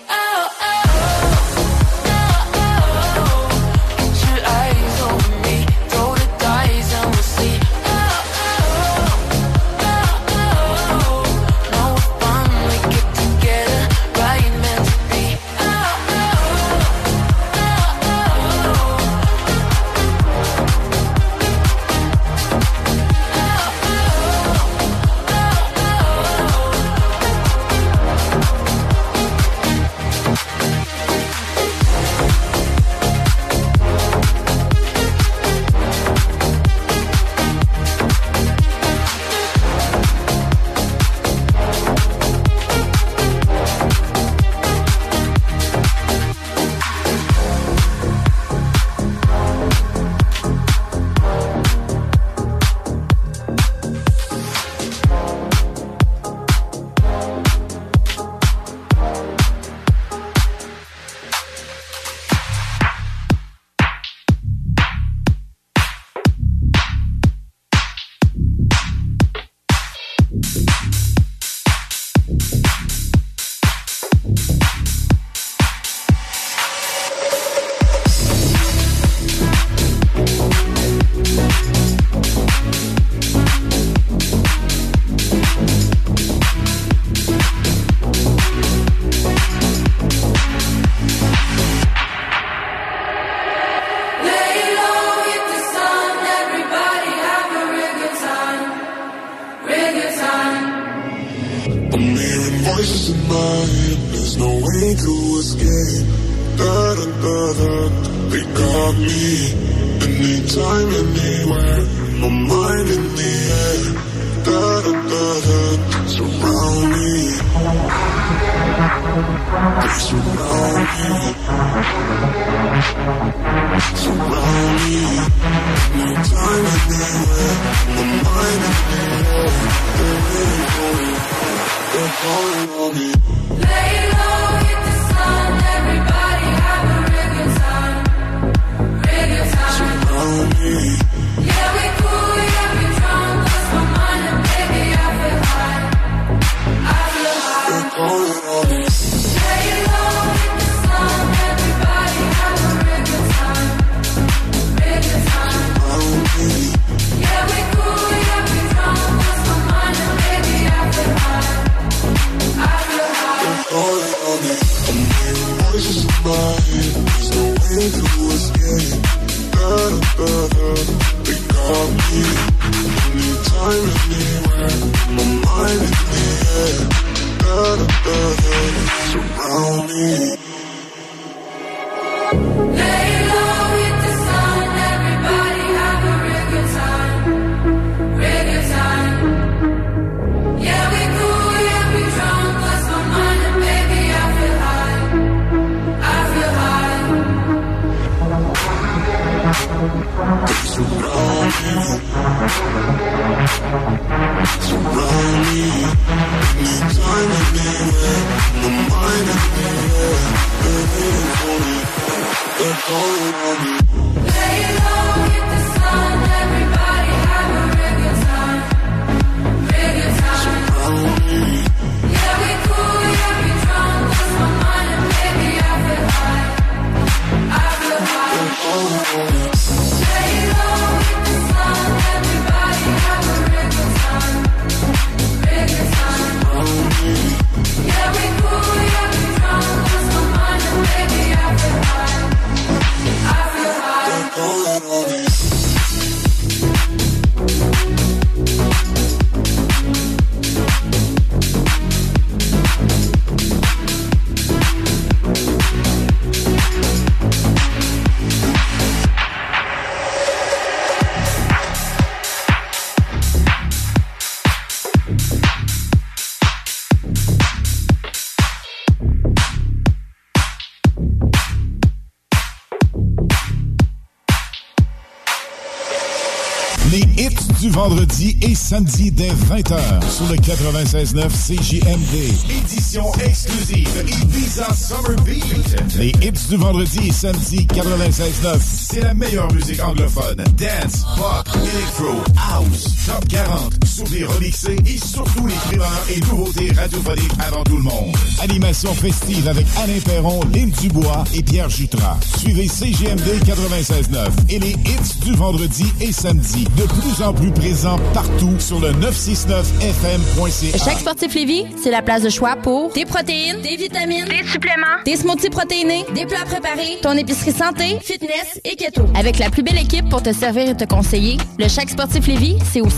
Samedi dès 20h sur le 96.9 CJMD. Édition exclusive Ibiza Summer Beat. Les hits du vendredi et samedi 96.9. C'est la meilleure musique anglophone. Dance, pop, electro, house, top 40, souvenirs remixés et surtout les primeurs et nouveautés radiophoniques avant tout le monde. Animation festive avec Alain Perron, Lynn Dubois et Pierre Jutras. Suivez CGMD 96.9 et les hits du vendredi et samedi. De plus en plus présents partout sur le 969fm.ca. Chaque sportif Lévis, c'est la place de choix pour des protéines, des vitamines, des suppléments, des smoothies protéinés, des plats préparés, ton épicerie santé, fitness et keto. Avec la plus belle équipe pour te servir et te conseiller, le Chaque sportif Lévis, c'est au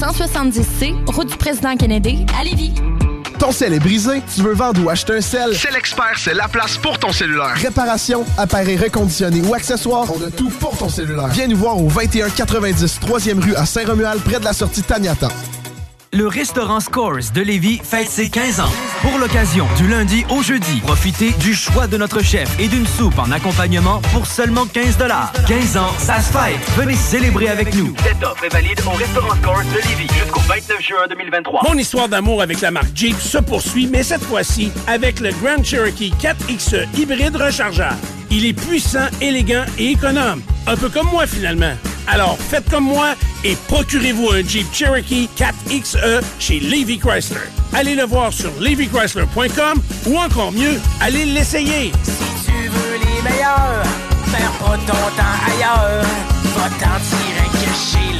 170C, route du président Kennedy, à Lévis. Ton sel est brisé, tu veux vendre ou acheter un sel? C'est l'expert, c'est la place pour ton cellulaire. Réparation, appareil reconditionné ou accessoires, on a tout pour ton cellulaire. Viens nous voir au 2190 3e rue à Saint-Romuald, près de la sortie Taniata. Le restaurant Scores de Lévis fête ses 15 ans. Pour l'occasion, du lundi au jeudi, profitez du choix de notre chef et d'une soupe en accompagnement pour seulement 15 15 ans, ça se fête. Venez célébrer avec nous. Cette offre est valide au restaurant Scores de Lévis jusqu'au 29 juin 2023. Mon histoire d'amour avec la marque Jeep se poursuit, mais cette fois-ci avec le Grand Cherokee 4XE hybride rechargeable. Il est puissant, élégant et économe. Un peu comme moi finalement. Alors faites comme moi et procurez-vous un Jeep Cherokee 4XE chez Levy Chrysler. Allez le voir sur levychrysler.com ou encore mieux, allez l'essayer. Si tu veux les meilleurs, perds pas ton temps ailleurs. Va-t'en direct chez Levi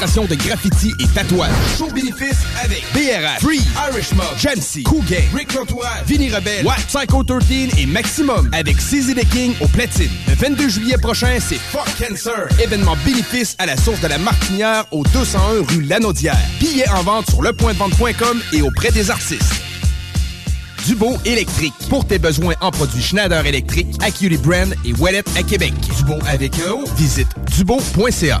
de graffiti et tatouage. Show bénéfice avec BRH, Free, Irish Mob, Jamsey, Cool Gang, Rick L'Entourage, Vinny Rebelle, Watt, Psycho 13 et Maximum avec CZ the King au platine. Le 22 juillet prochain, c'est Fuck Cancer. Événement bénéfice à la source de la Martinière au 201 rue Lanaudière. Billets en vente sur lepointdevente.com et auprès des artistes. Dubo électrique. Pour tes besoins en produits Schneider électrique, Acuity Brand et Wallet à Québec. Dubo avec un O, visite dubo.ca.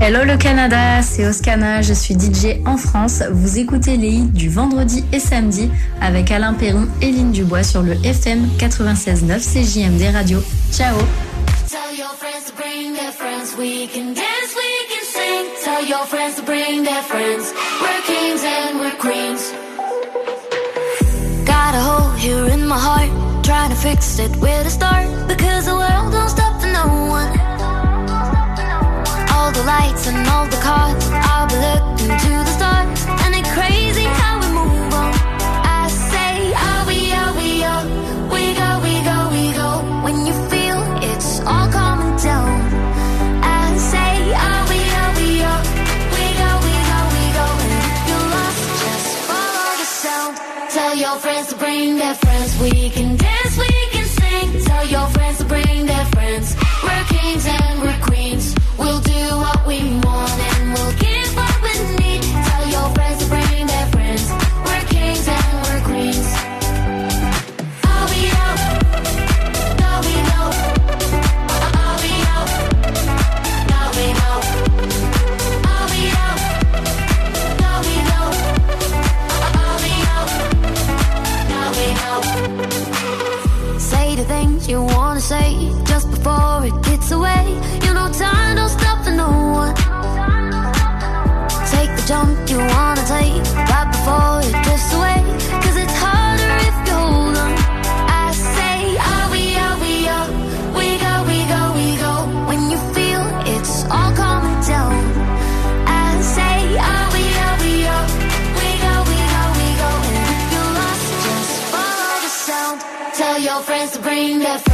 Hello le Canada, c'est Oscana, je suis DJ en France. Vous écoutez les hits du vendredi et samedi avec Alain Perron et Lynn Dubois sur le FM 96.9 CJMD Radio. Ciao. The lights and all the cars. I'll be looking to the stars. And it's crazy how we move on. I say, are we, are we, are we go, we go, we go. When you feel it's all coming down. I say, are we, are we, are we go, we go, we go. And if you're lost, just follow the sound. Tell your friends to bring their friends. We can dance, we can sing. Tell your friends you wanna say just before it gets away. You know time don't stop for no one. Take the jump you wanna take right before it drifts bring that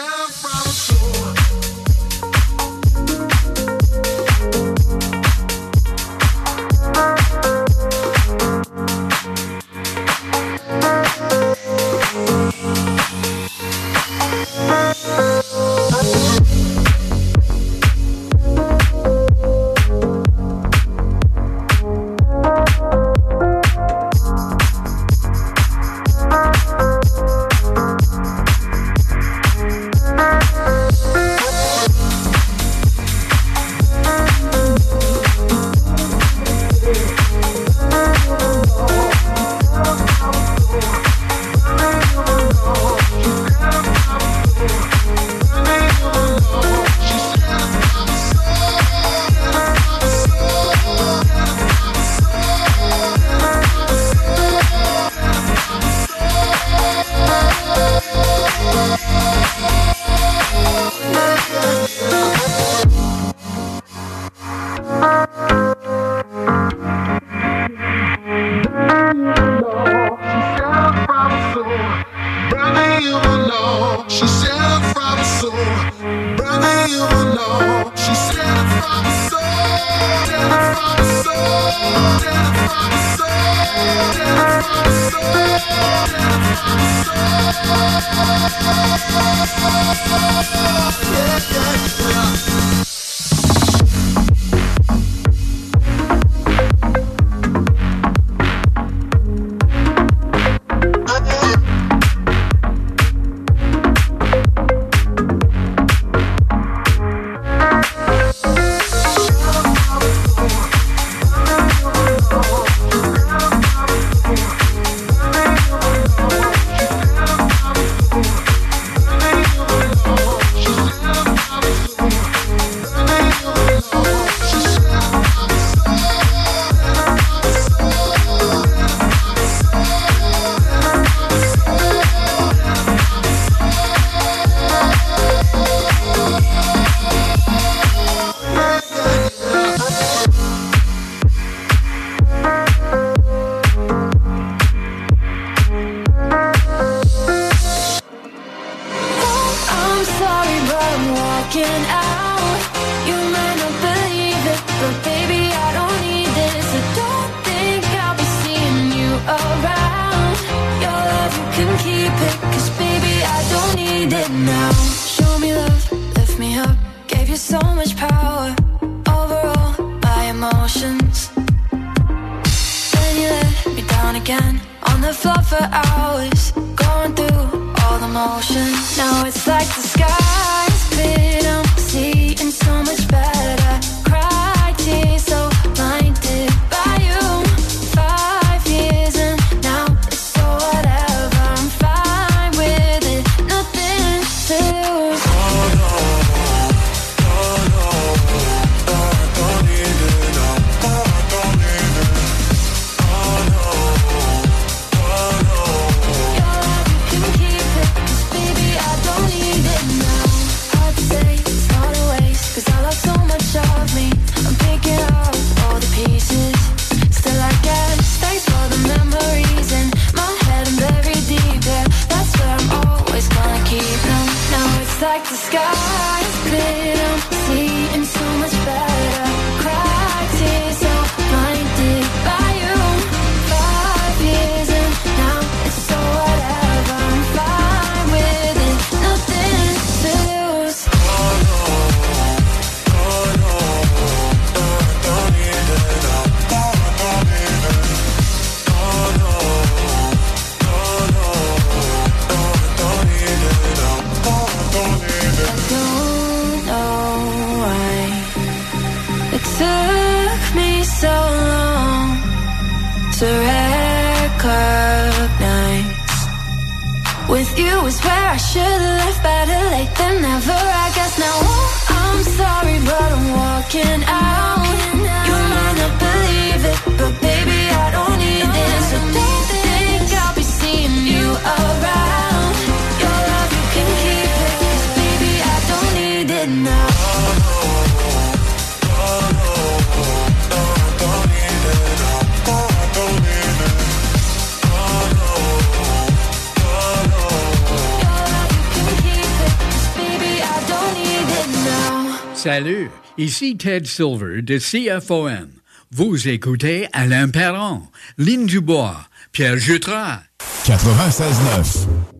Ici Ted Silver de CFOM. Vous écoutez Alain Perron, Lynn Dubois, Pierre Jutras. 96.9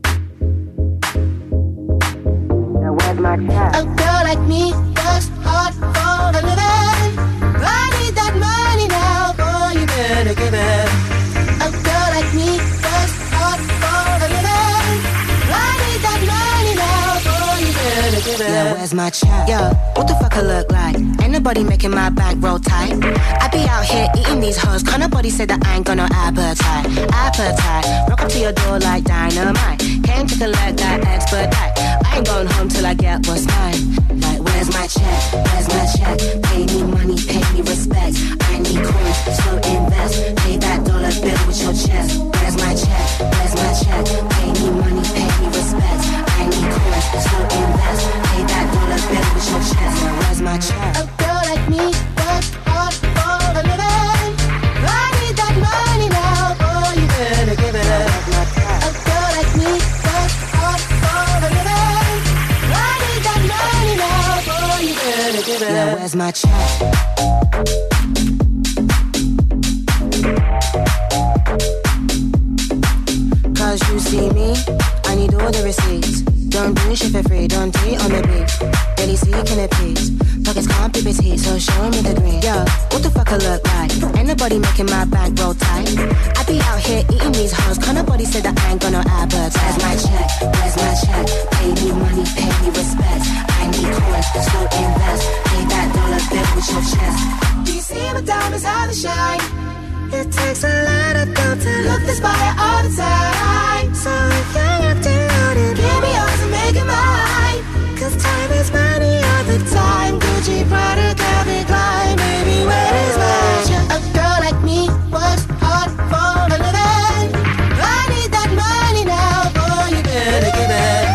my chest. Yeah, what the fuck I look like? Ain't nobody making my back roll tight. I be out here eating these hoes. Can't nobody say that I ain't got no appetite. Appetite. Rock up to your door like dynamite. Came to collect that expedite. I ain't going home till I get what's mine. Like Where's my check? Where's my check? Pay me money, pay me respect. I need coins, so invest. Pay that dollar bill with your chest. Where's my check? Where's my check? Pay me money, pay me respect. I need coins, so invest. Pay that dollar bill with your chest. Where's my check? A girl like me My check? Cause you see me, I need all the receipts. Don't do shit for free, don't date on the beat. Daddy seeking can it? Can't be petite, so show me the green. Yo, what the fuck I look like? Ain't nobody making my bank roll tight. I be out here eating these hoes, can't nobody say that I ain't appetite. Where's my check? Where's my check? Pay me money, pay me respect. I need coins, so invest. Pay that dollar bill with your chest. Do you see my diamonds how they shine? It takes a lot of dough to look this fire all the time. So if you're out it, give me yours and make it mine. Cause time is money all the time. Baby, where is mine? A girl like me hard for living. I need that money now, boy, you better give it.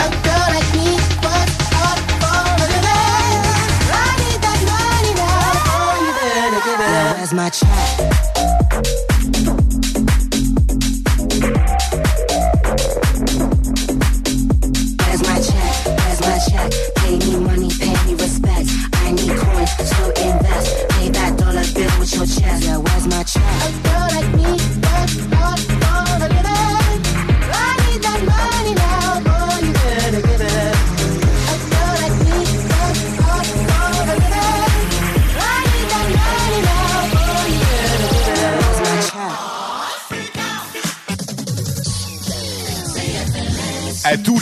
A girl like me hard for living. I need that money now, boy, you better give it. Where's my check?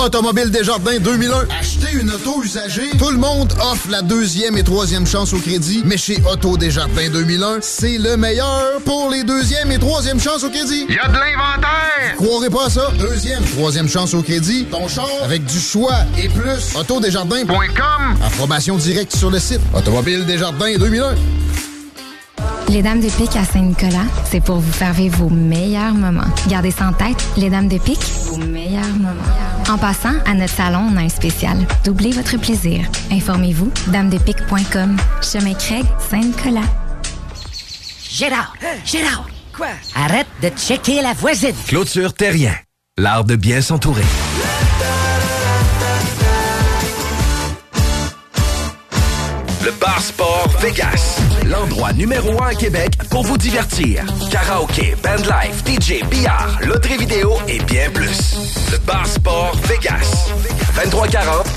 Automobile Desjardins 2001. Acheter une auto usagée. Tout le monde offre la deuxième et troisième chance au crédit. Mais chez Auto Desjardins 2001, c'est le meilleur pour les deuxième et troisième chances au crédit. Y a de l'inventaire! Croirez pas à ça. Deuxième, troisième chance au crédit. Ton char avec du choix et plus. Autodesjardins.com. Approbation directe sur le site. Automobile Desjardins 2001. Les Dames de Pique à Saint-Nicolas, c'est pour vous faire vivre vos meilleurs moments. Gardez ça en tête, les Dames de Pique, vos meilleurs moments. En passant, à notre salon, on a un spécial. Doublez votre plaisir. Informez-vous, damedepique.com. Chemin Craig, Saint-Nicolas. Gérard! Gérard! Quoi? Arrête de checker la voisine! Clôture Terrien, l'art de bien s'entourer. Le Bar Sport Vegas, l'endroit numéro un à Québec pour vous divertir. Karaoke, bandlife, DJ, billard, loterie vidéo et bien plus. Le Bar Sport Vegas, 2340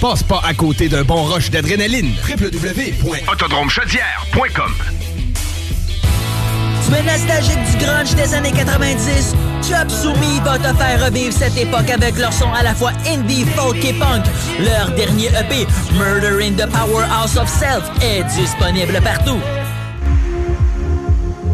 Passe pas à côté d'un bon rush d'adrénaline. www.autodromechaudière.com Tu es nostalgique du grunge des années 90? Chop Soumi va te faire revivre cette époque avec leur son à la fois indie, folk et punk. Leur dernier EP, Murder in the Powerhouse of Self, est disponible partout.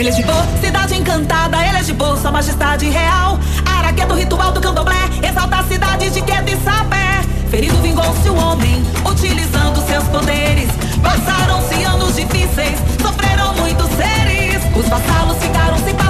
Ele é de boa, cidade encantada, ele é de boa, sua majestade real. Araqueto, ritual do candomblé, exalta a cidade de Queda e Sapé. Ferido vingou-se o homem, utilizando seus poderes. Passaram-se anos difíceis, sofreram muitos seres. Os vassalos ficaram sem palavras.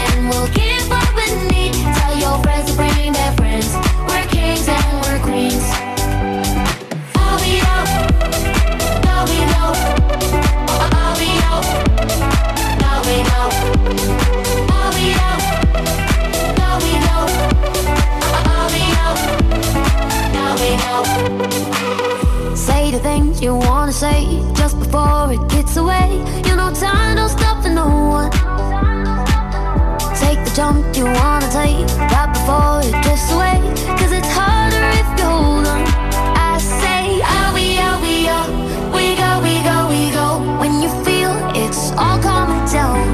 say just before it gets away. You know time don't stop for no one. Take the jump you wanna take right before it drifts away. Cause it's harder if you hold on. I say, are we, are we, are we go, we go, we go. When you feel it's all coming down.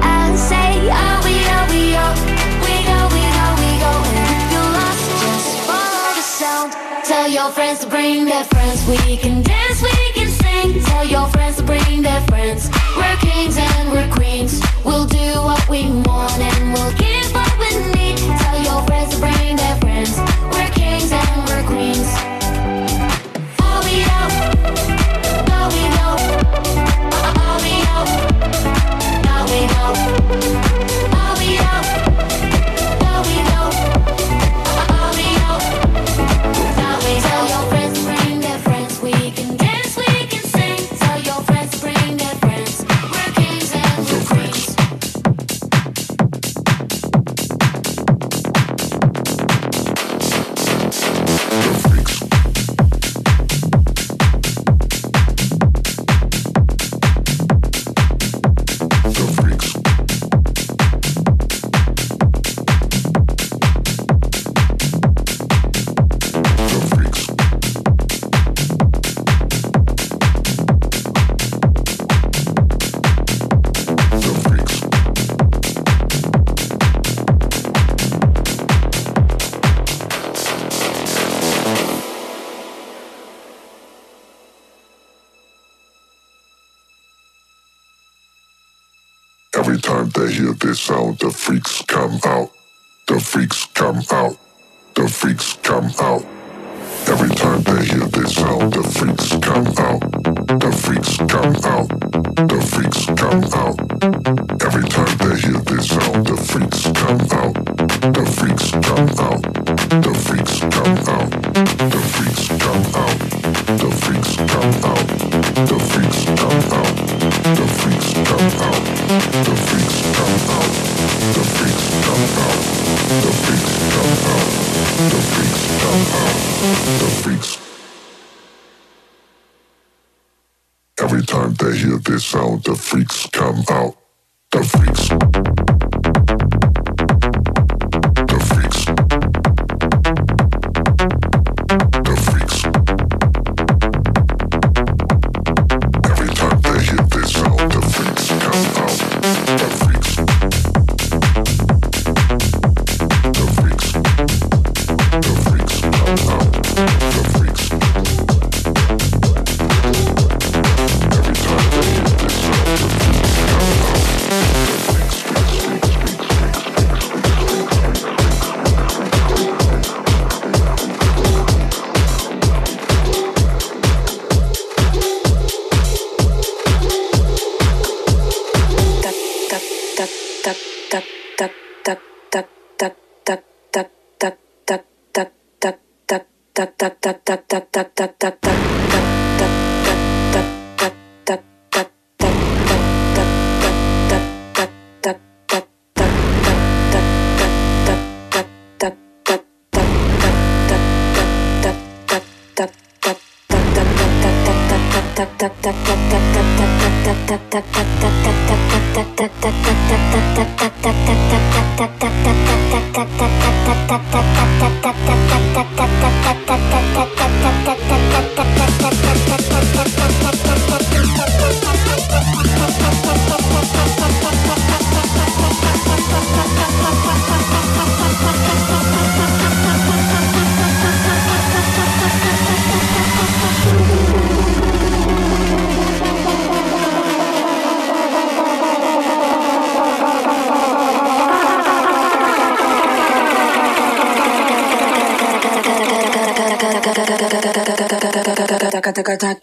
I say, are we, are we, are we go, we go, we go. If you're lost, just follow the sound. Tell your friends to bring their friends. We can we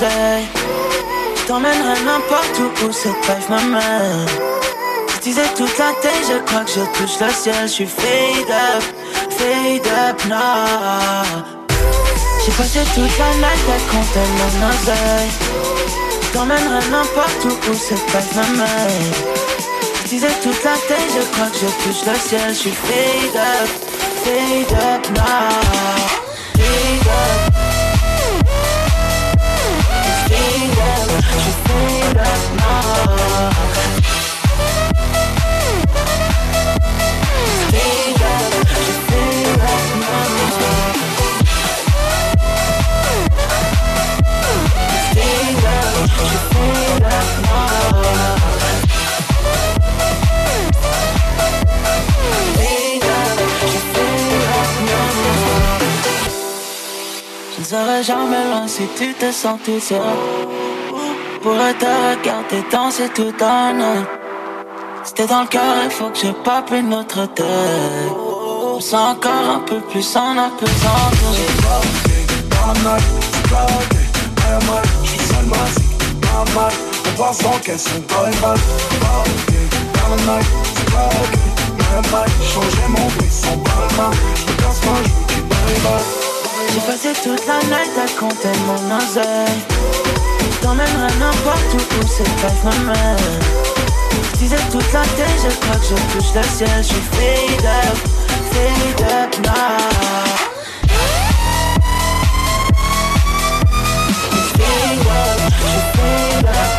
Je t'emmènerai n'importe où où cette life m'amène. Je disais toute la tête, je crois que je touche le ciel. Je suis fade up, fade up now. J'ai passé toute la night à compter mon oseille. T'emmènerai n'importe où où cette life m'amène. Je disais toute la tête, je crois que je touche le ciel. Je suis fade up, fade up now. Up. Je ne serai jamais loin si tu te sens tout seul pourrais te regarder danser tout la nuit. C'était dans le cœur, il faut que je pape une autre tête. On sent encore un peu plus en apesant. Sans Je J'ai passé toute la night à compter mon oseille je t'emmènerai n'importe où où cette life m'amène. Je disais toute la tête, je crois que je touche le ciel. Je suis fade up, fade up now. Fade up, je fade up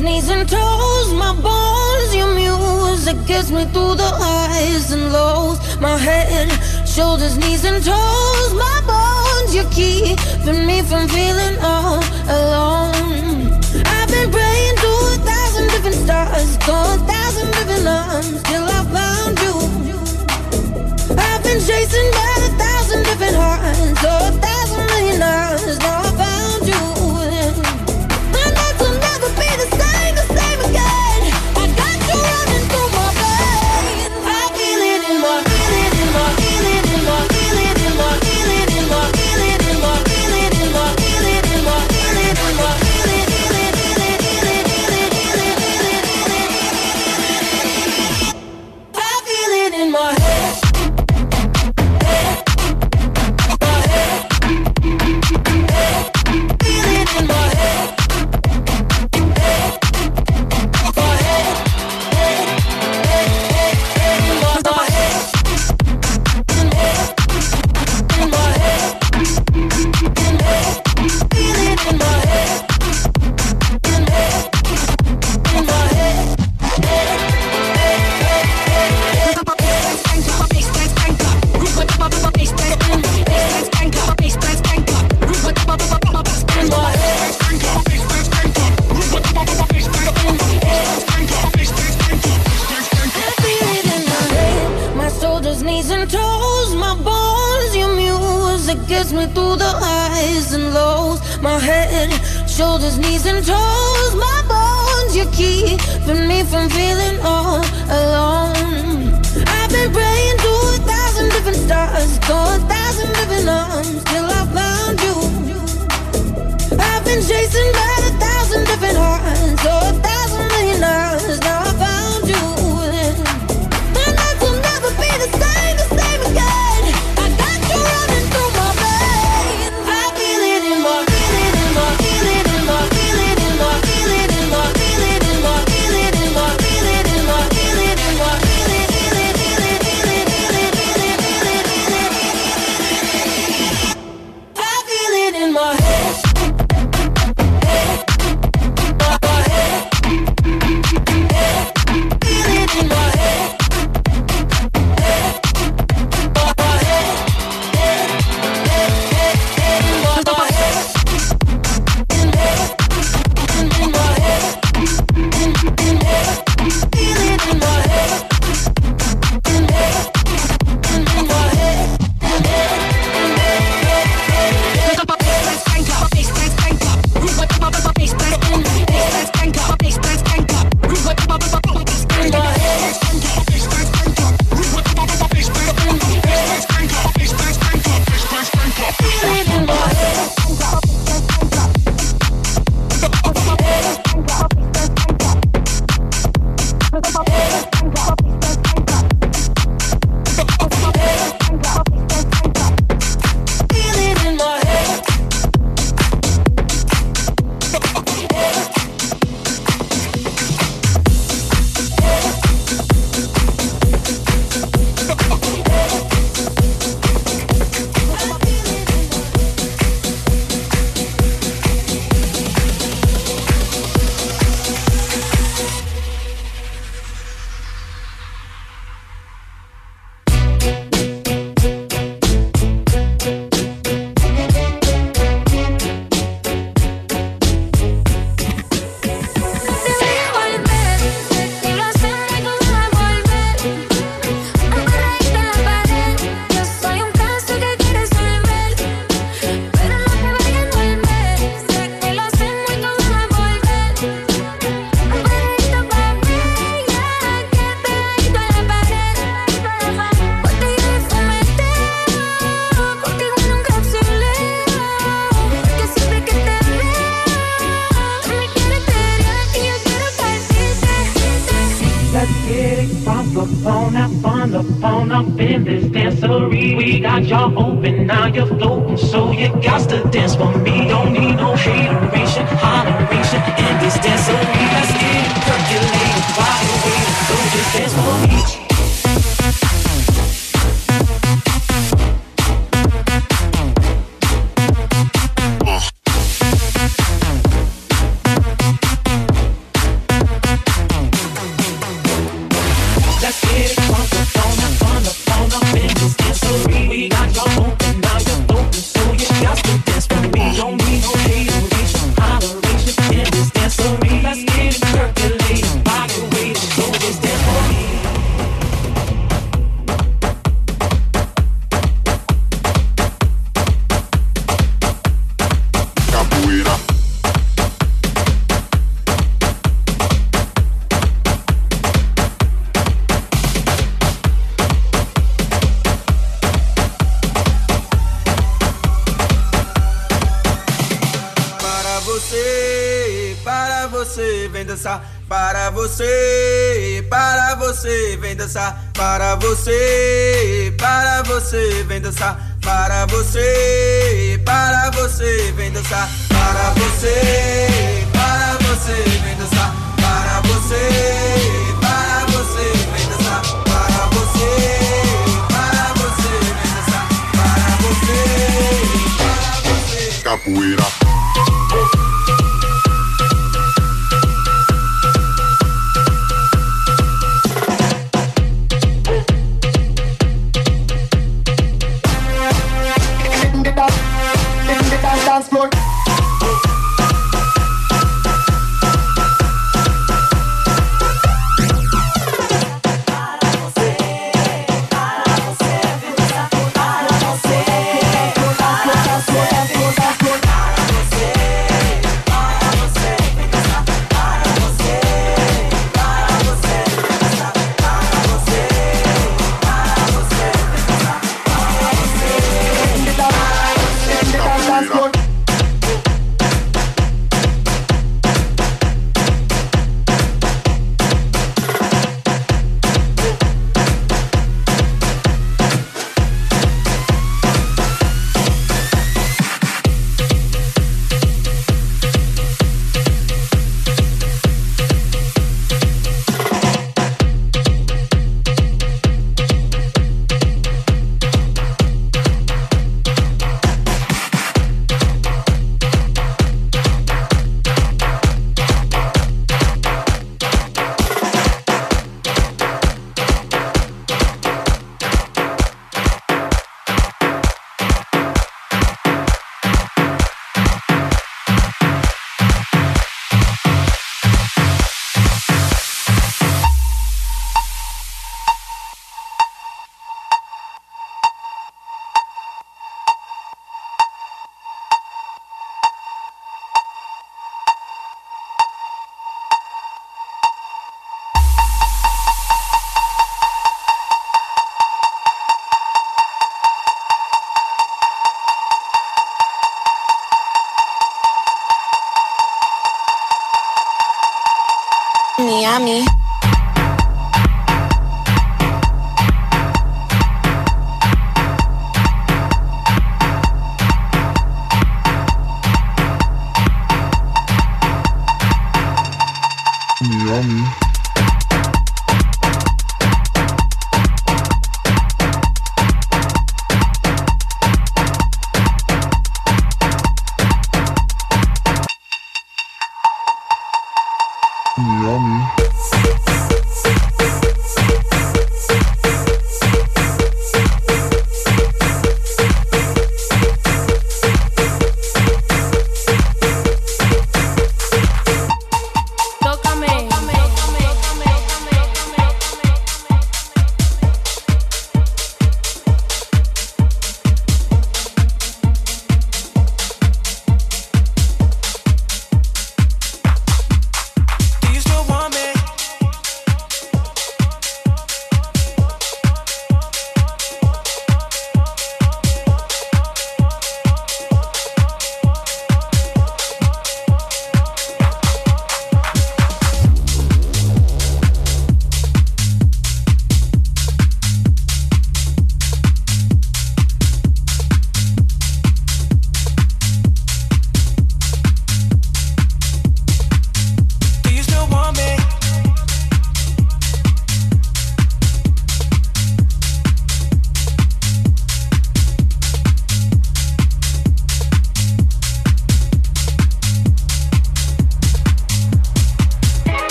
knees, and toes, my bones, your music gets me through the highs and lows. My head, shoulders, knees and toes, my bones, you're keeping me from feeling all alone. I've been praying to a thousand different stars, to a thousand different arms, till I found you. I've been chasing by a thousand different hearts, to a thousand million hours.